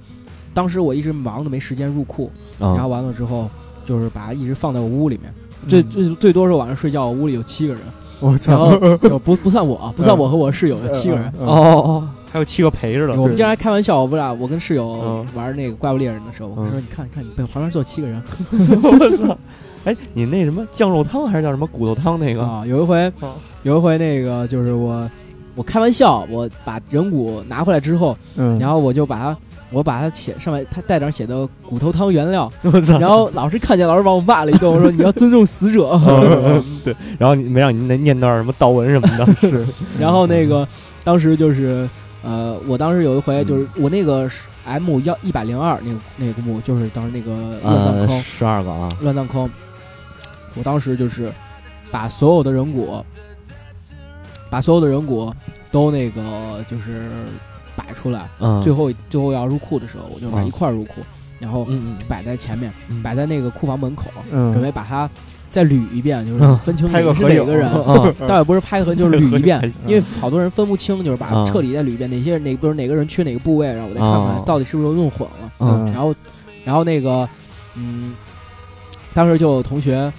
当时我一直忙的没时间入库，然后啊完了之后，就是把它一直放在我屋里面。最最最多是晚上睡觉，我屋里有七个人，我然操，后就不不算我，不算我和我室友有七个人。哦，哦哦，还有七个陪着的我们经常开玩笑，我不俩我跟室友嗯玩那个怪物猎人的时候，我跟他说：“你看，你看，你背旁边坐七个人 (laughs) 我操！哎，你那什么酱肉汤还是叫什么骨头汤那个？啊！”有一回啊，有一回那个就是我，我开玩笑，我把人骨拿回来之后，嗯，然后我就把它，我把它写上面，它带点写的骨头汤原料，(laughs) 我操！然后老师看见，老师把我骂了一顿，我说：“你要尊重死者。(laughs) ”嗯对，然后你没让你那念段什么悼文什么的，是，然后那个当时就是呃，我当时有一回就是我那个是 M 幺一百零二那个那个墓，就是当时那个乱葬呃，坑，十二个啊，乱葬坑。我当时就是把所有的人骨，把所有的人骨都那个就是摆出来，嗯，最后最后要入库的时候，我就把嗯。一块儿入库。然后嗯嗯。摆在前面，嗯。摆在那个库房门口，嗯，准备把它再捋一遍，就是嗯分清是哪个人。(laughs) 啊倒也不是拍合，就是捋一遍，(laughs) 因为好多人分不清，就是把啊彻底再捋一遍，哪些人哪不是哪个人缺哪个部位，然后我再看啊看到底是不是弄混了。嗯然后，然后那个，嗯，当时就有同学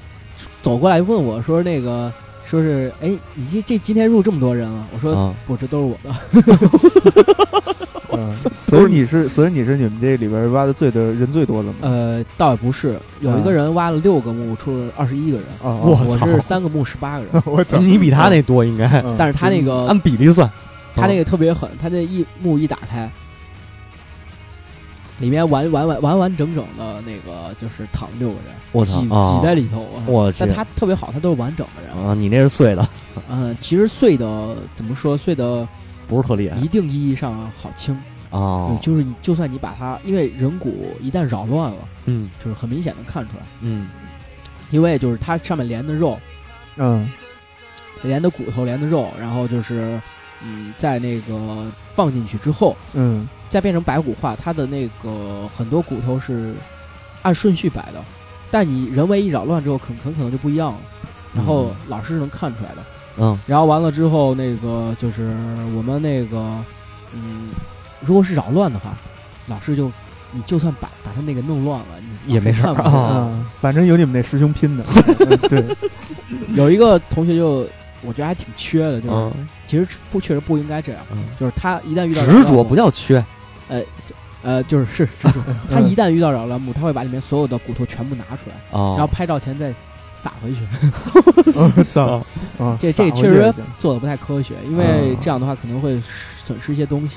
走过来问我说：“那个说是，哎，你这这今天入这么多人了？”我说：“啊不，这都是我的。(laughs) 嗯，所以你是，所以你是你们这里边挖的最的人最多的吗？呃，倒也不是，有一个人挖了六个墓，出了二十一个人。啊，我我是三个墓十八个人，(laughs) 我操，你比他那多应该，嗯但是他那个按比例算，他那个特别狠，他那一墓一打开，里面完完完完完整整的那个就是躺六个人，我挤操啊挤在里头。我去。但他特别好，他都是完整的人。啊，你那是碎的，嗯，(laughs) 其实碎的怎么说？碎的不是特厉害一定意义上好清，哦，就是你就算你把它，因为人骨一旦扰乱了，嗯。就是很明显能看出来，嗯。因为就是它上面连的肉，嗯。连的骨头，连的肉，然后就是嗯，在那个放进去之后，嗯再变成白骨化，它的那个很多骨头是按顺序摆的，但你人为一扰乱之后，很很可能就不一样了。然后老师是能看出来的。嗯。然后完了之后，那个就是我们那个，嗯，如果是扰乱的话，老师就你就算把把他那个弄乱了，你也没事儿啊嗯，反正有你们那师兄拼的，(laughs) 嗯对，(laughs) 有一个同学就我觉得还挺缺的，就是、嗯。其实不确实不应该这样，嗯，就是他一旦遇到执着不叫叫缺，呃呃，就是是蜘蛛，(laughs) 他一旦遇到扰乱木，他会把里面所有的骨头全部拿出来，哦，然后拍照前再撒回去。(laughs) 我操，啊，这这确实做的不太科学，因为啊这样的话可能会损失一些东西。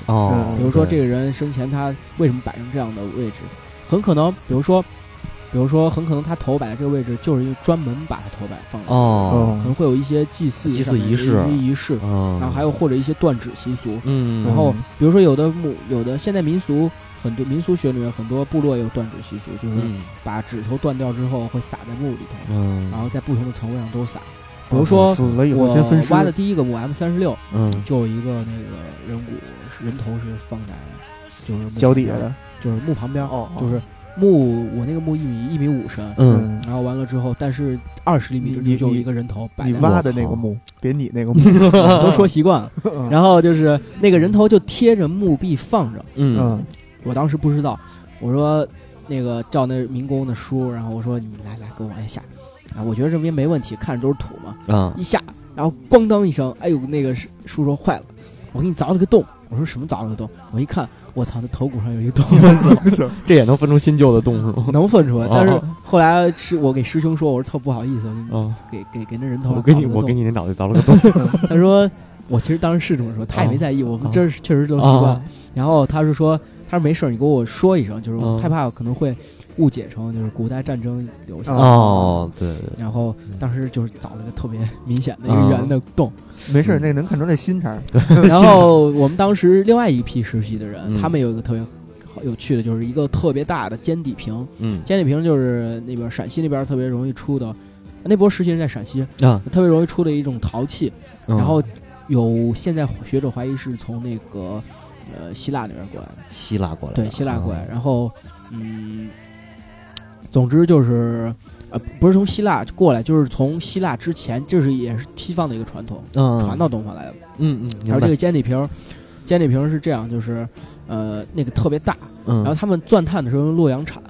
比如说这个个人生前他为什么摆成这样的位置，很可能，比如说，比如说很可能他头摆在这个位置，就是因为专门把他头摆放哦。可能会有一些祭祀仪式。仪式，嗯，然后还有或者一些断指习俗。嗯，然后嗯比如说有的墓，有的现在民俗很多民俗学里面很多部落也有断指习俗，就是嗯。把指头断掉之后会撒在墓里头，嗯，然后在不同的层位上都撒。比如说我先分尸，挖的第一个墓 M 三十六，嗯。就有一个那个人骨人头是放在就是脚底下的，就是墓旁边，就是墓我那个墓一米一米五深，嗯，然后完了之后，但是二十厘米就有一个人头摆在你挖的那个墓，别你那个 (laughs) 墓，那，(laughs) 都说习惯了。嗯然后就是那个人头就贴着墓壁放着，嗯嗯我当时不知道，我说那个叫那民工的叔，然后我说你来来给我往下下，啊，我觉得这边没问题，看着都是土嘛，啊一下，然后咣当一声，哎呦，那个叔叔说坏了，我给你凿了个洞。我说什么凿了个洞？我一看，我操，他头骨上有一个洞，(laughs) 这也能分出新旧的洞是吗？(laughs) 能分出来。哦但是后来是我给师兄说，我说特不好意思，我，给给给那人头我给你我给你那脑袋凿了个洞，(laughs) 他说我其实当时是这么说，他也没在意，我们这是确实都习惯啊。然后他是说，他说没事儿，你跟我说一声，就是我嗯害怕可能会误解成就是古代战争留下的。哦，对对，然后当时就是找了个特别明显的一个圆的洞，没事儿，那能看出那心肠，(laughs) 然后我们当时另外一批实习的人，嗯。他们有一个特别好有趣的，就是一个特别大的尖底瓶。嗯。尖底瓶就是那边陕西那边特别容易出的，那波实习人在陕西，啊，特别容易出的一种陶器。嗯。然后有现在学者怀疑是从那个呃希腊那边过来的，希腊过来，对，希腊过来。然后嗯，总之就是。呃，不是从希腊过来，就是从希腊之前，这是也是西方的一个传统，嗯，传到东方来的。嗯嗯，还有这个尖底瓶，尖底瓶是这样，就是呃那个特别大，嗯，然后他们钻探的时候用洛阳铲，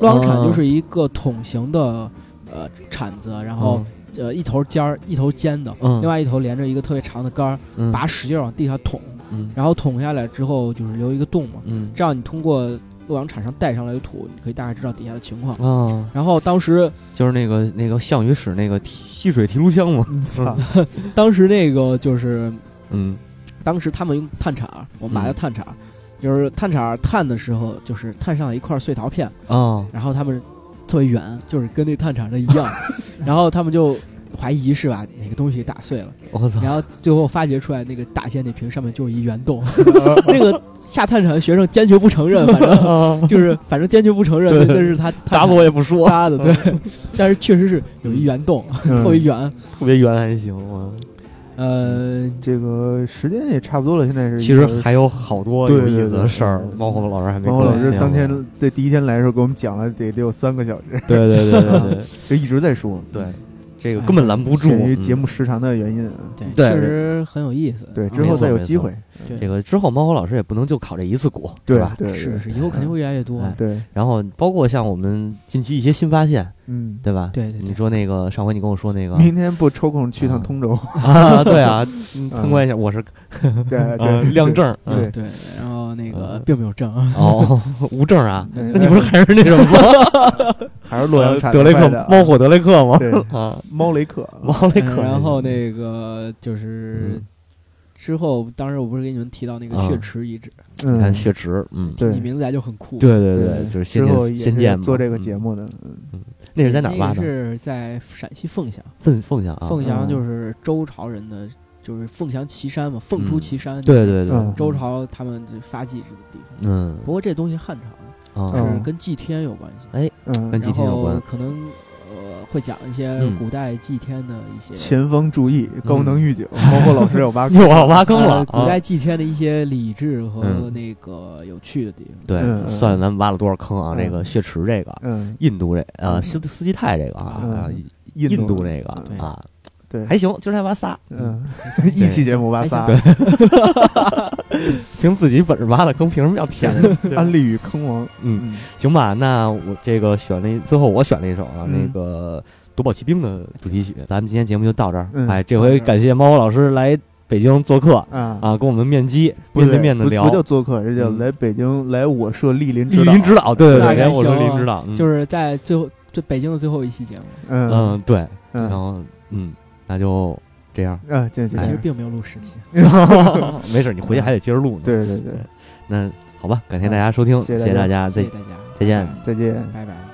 洛阳铲就是一个桶形的呃铲子，然后呃一头尖儿一头尖的，嗯另外一头连着一个特别长的杆儿，嗯把使劲往地下捅，嗯然后捅下来之后就是留一个洞嘛，嗯这样你通过洛阳铲上带上来的土，你可以大概知道底下的情况。啊，然后当时就是那个那个项羽使那个提吸水提炉枪嘛，(laughs) 操，(laughs) 当时那个就是嗯。当时他们用探铲，我们把它嗯探铲。儿，就是探铲儿探的时候，就是探上了一块碎陶片，啊。然后他们特别圆，就是跟那探铲的一样，(laughs) 然后他们就怀疑是把哪个东西打碎了，我操，然后最后发掘出来那个大仙那瓶上面就是一圆洞，那个下探铲的学生坚决不承认，(laughs) 反正就是反正坚决不承认那是他打死我也不说，扎的，对，(laughs) 但是确实是有一圆洞，嗯。(laughs) 特别圆，特别圆还行，我呃，这个时间也差不多了，现在是其实还有好多有意思的事儿，猫火老师还没。猫火老师当天在第一天来的时候给我们讲了得得有三个小时，对对对对对，就一直在说，对，这个根本拦不住，限于节目时长的原因，对，确实很有意思。对，之后再有机会，对这个之后猫火老师也不能就考这一次股，对吧？对，是是，以后肯定会越来越多。哎对，然后包括像我们近期一些新发现，嗯，对吧？对对对。你说那个上回你跟我说那个，明天不抽空去趟通州。(laughs) 啊？对啊，(laughs) 参观一下，我是对 (laughs) 对亮证，对。对，然后那个并没有证。哦，无证啊？那你不是还是那什么吗？还是洛阳产德雷克猫火德雷克吗？啊，猫雷克，猫雷克。然后那个就是之后，当时我不是给你们提到那个血池遗址？你看血池，嗯，听你名字来就很酷。对对对，就是仙剑仙剑做这个节目的，嗯，那是在哪挖的？是在陕西凤翔。凤凤翔啊，凤翔就是周朝人的，就是凤翔岐山嘛，凤出岐山。对对对，周朝他们发迹这个地方。嗯，不过这东西汉朝的，是跟祭天有关系。哎，跟祭天有关，可能。呃，会讲一些古代祭天的一些。前方注意，高能预警！包括老师要挖，坑要挖坑了。古代祭天的一些理智 (laughs) (laughs) 和那个有趣的地方。对，算咱们挖了多少坑啊？这个血池这个，嗯，印度这呃斯斯基泰这个啊，印度这个啊，对，还行，今儿才挖仨。嗯，(laughs) 一期节目挖仨。对，(laughs) 凭自己本事挖的坑，凭什么要填？安利与坑王。嗯，行吧，那我这个选了，最后我选了一首啊，那个《夺宝奇兵》的主题曲。咱们今天节目就到这儿。哎，这回感谢猫猫老师来北京做客啊，啊，跟我们面基，面对面的聊。不叫做客，这叫来北京来我社莅临莅临指导。对对对，来我社莅临指导，就是在最后这北京的最后一期节目。嗯。嗯，对，然后嗯，那就。这样啊，对对其实并没有录十期，没事，你回去还得接着录呢。对对对，那好吧，感谢大家收听，谢谢大家，再大家，再见，再见，拜拜。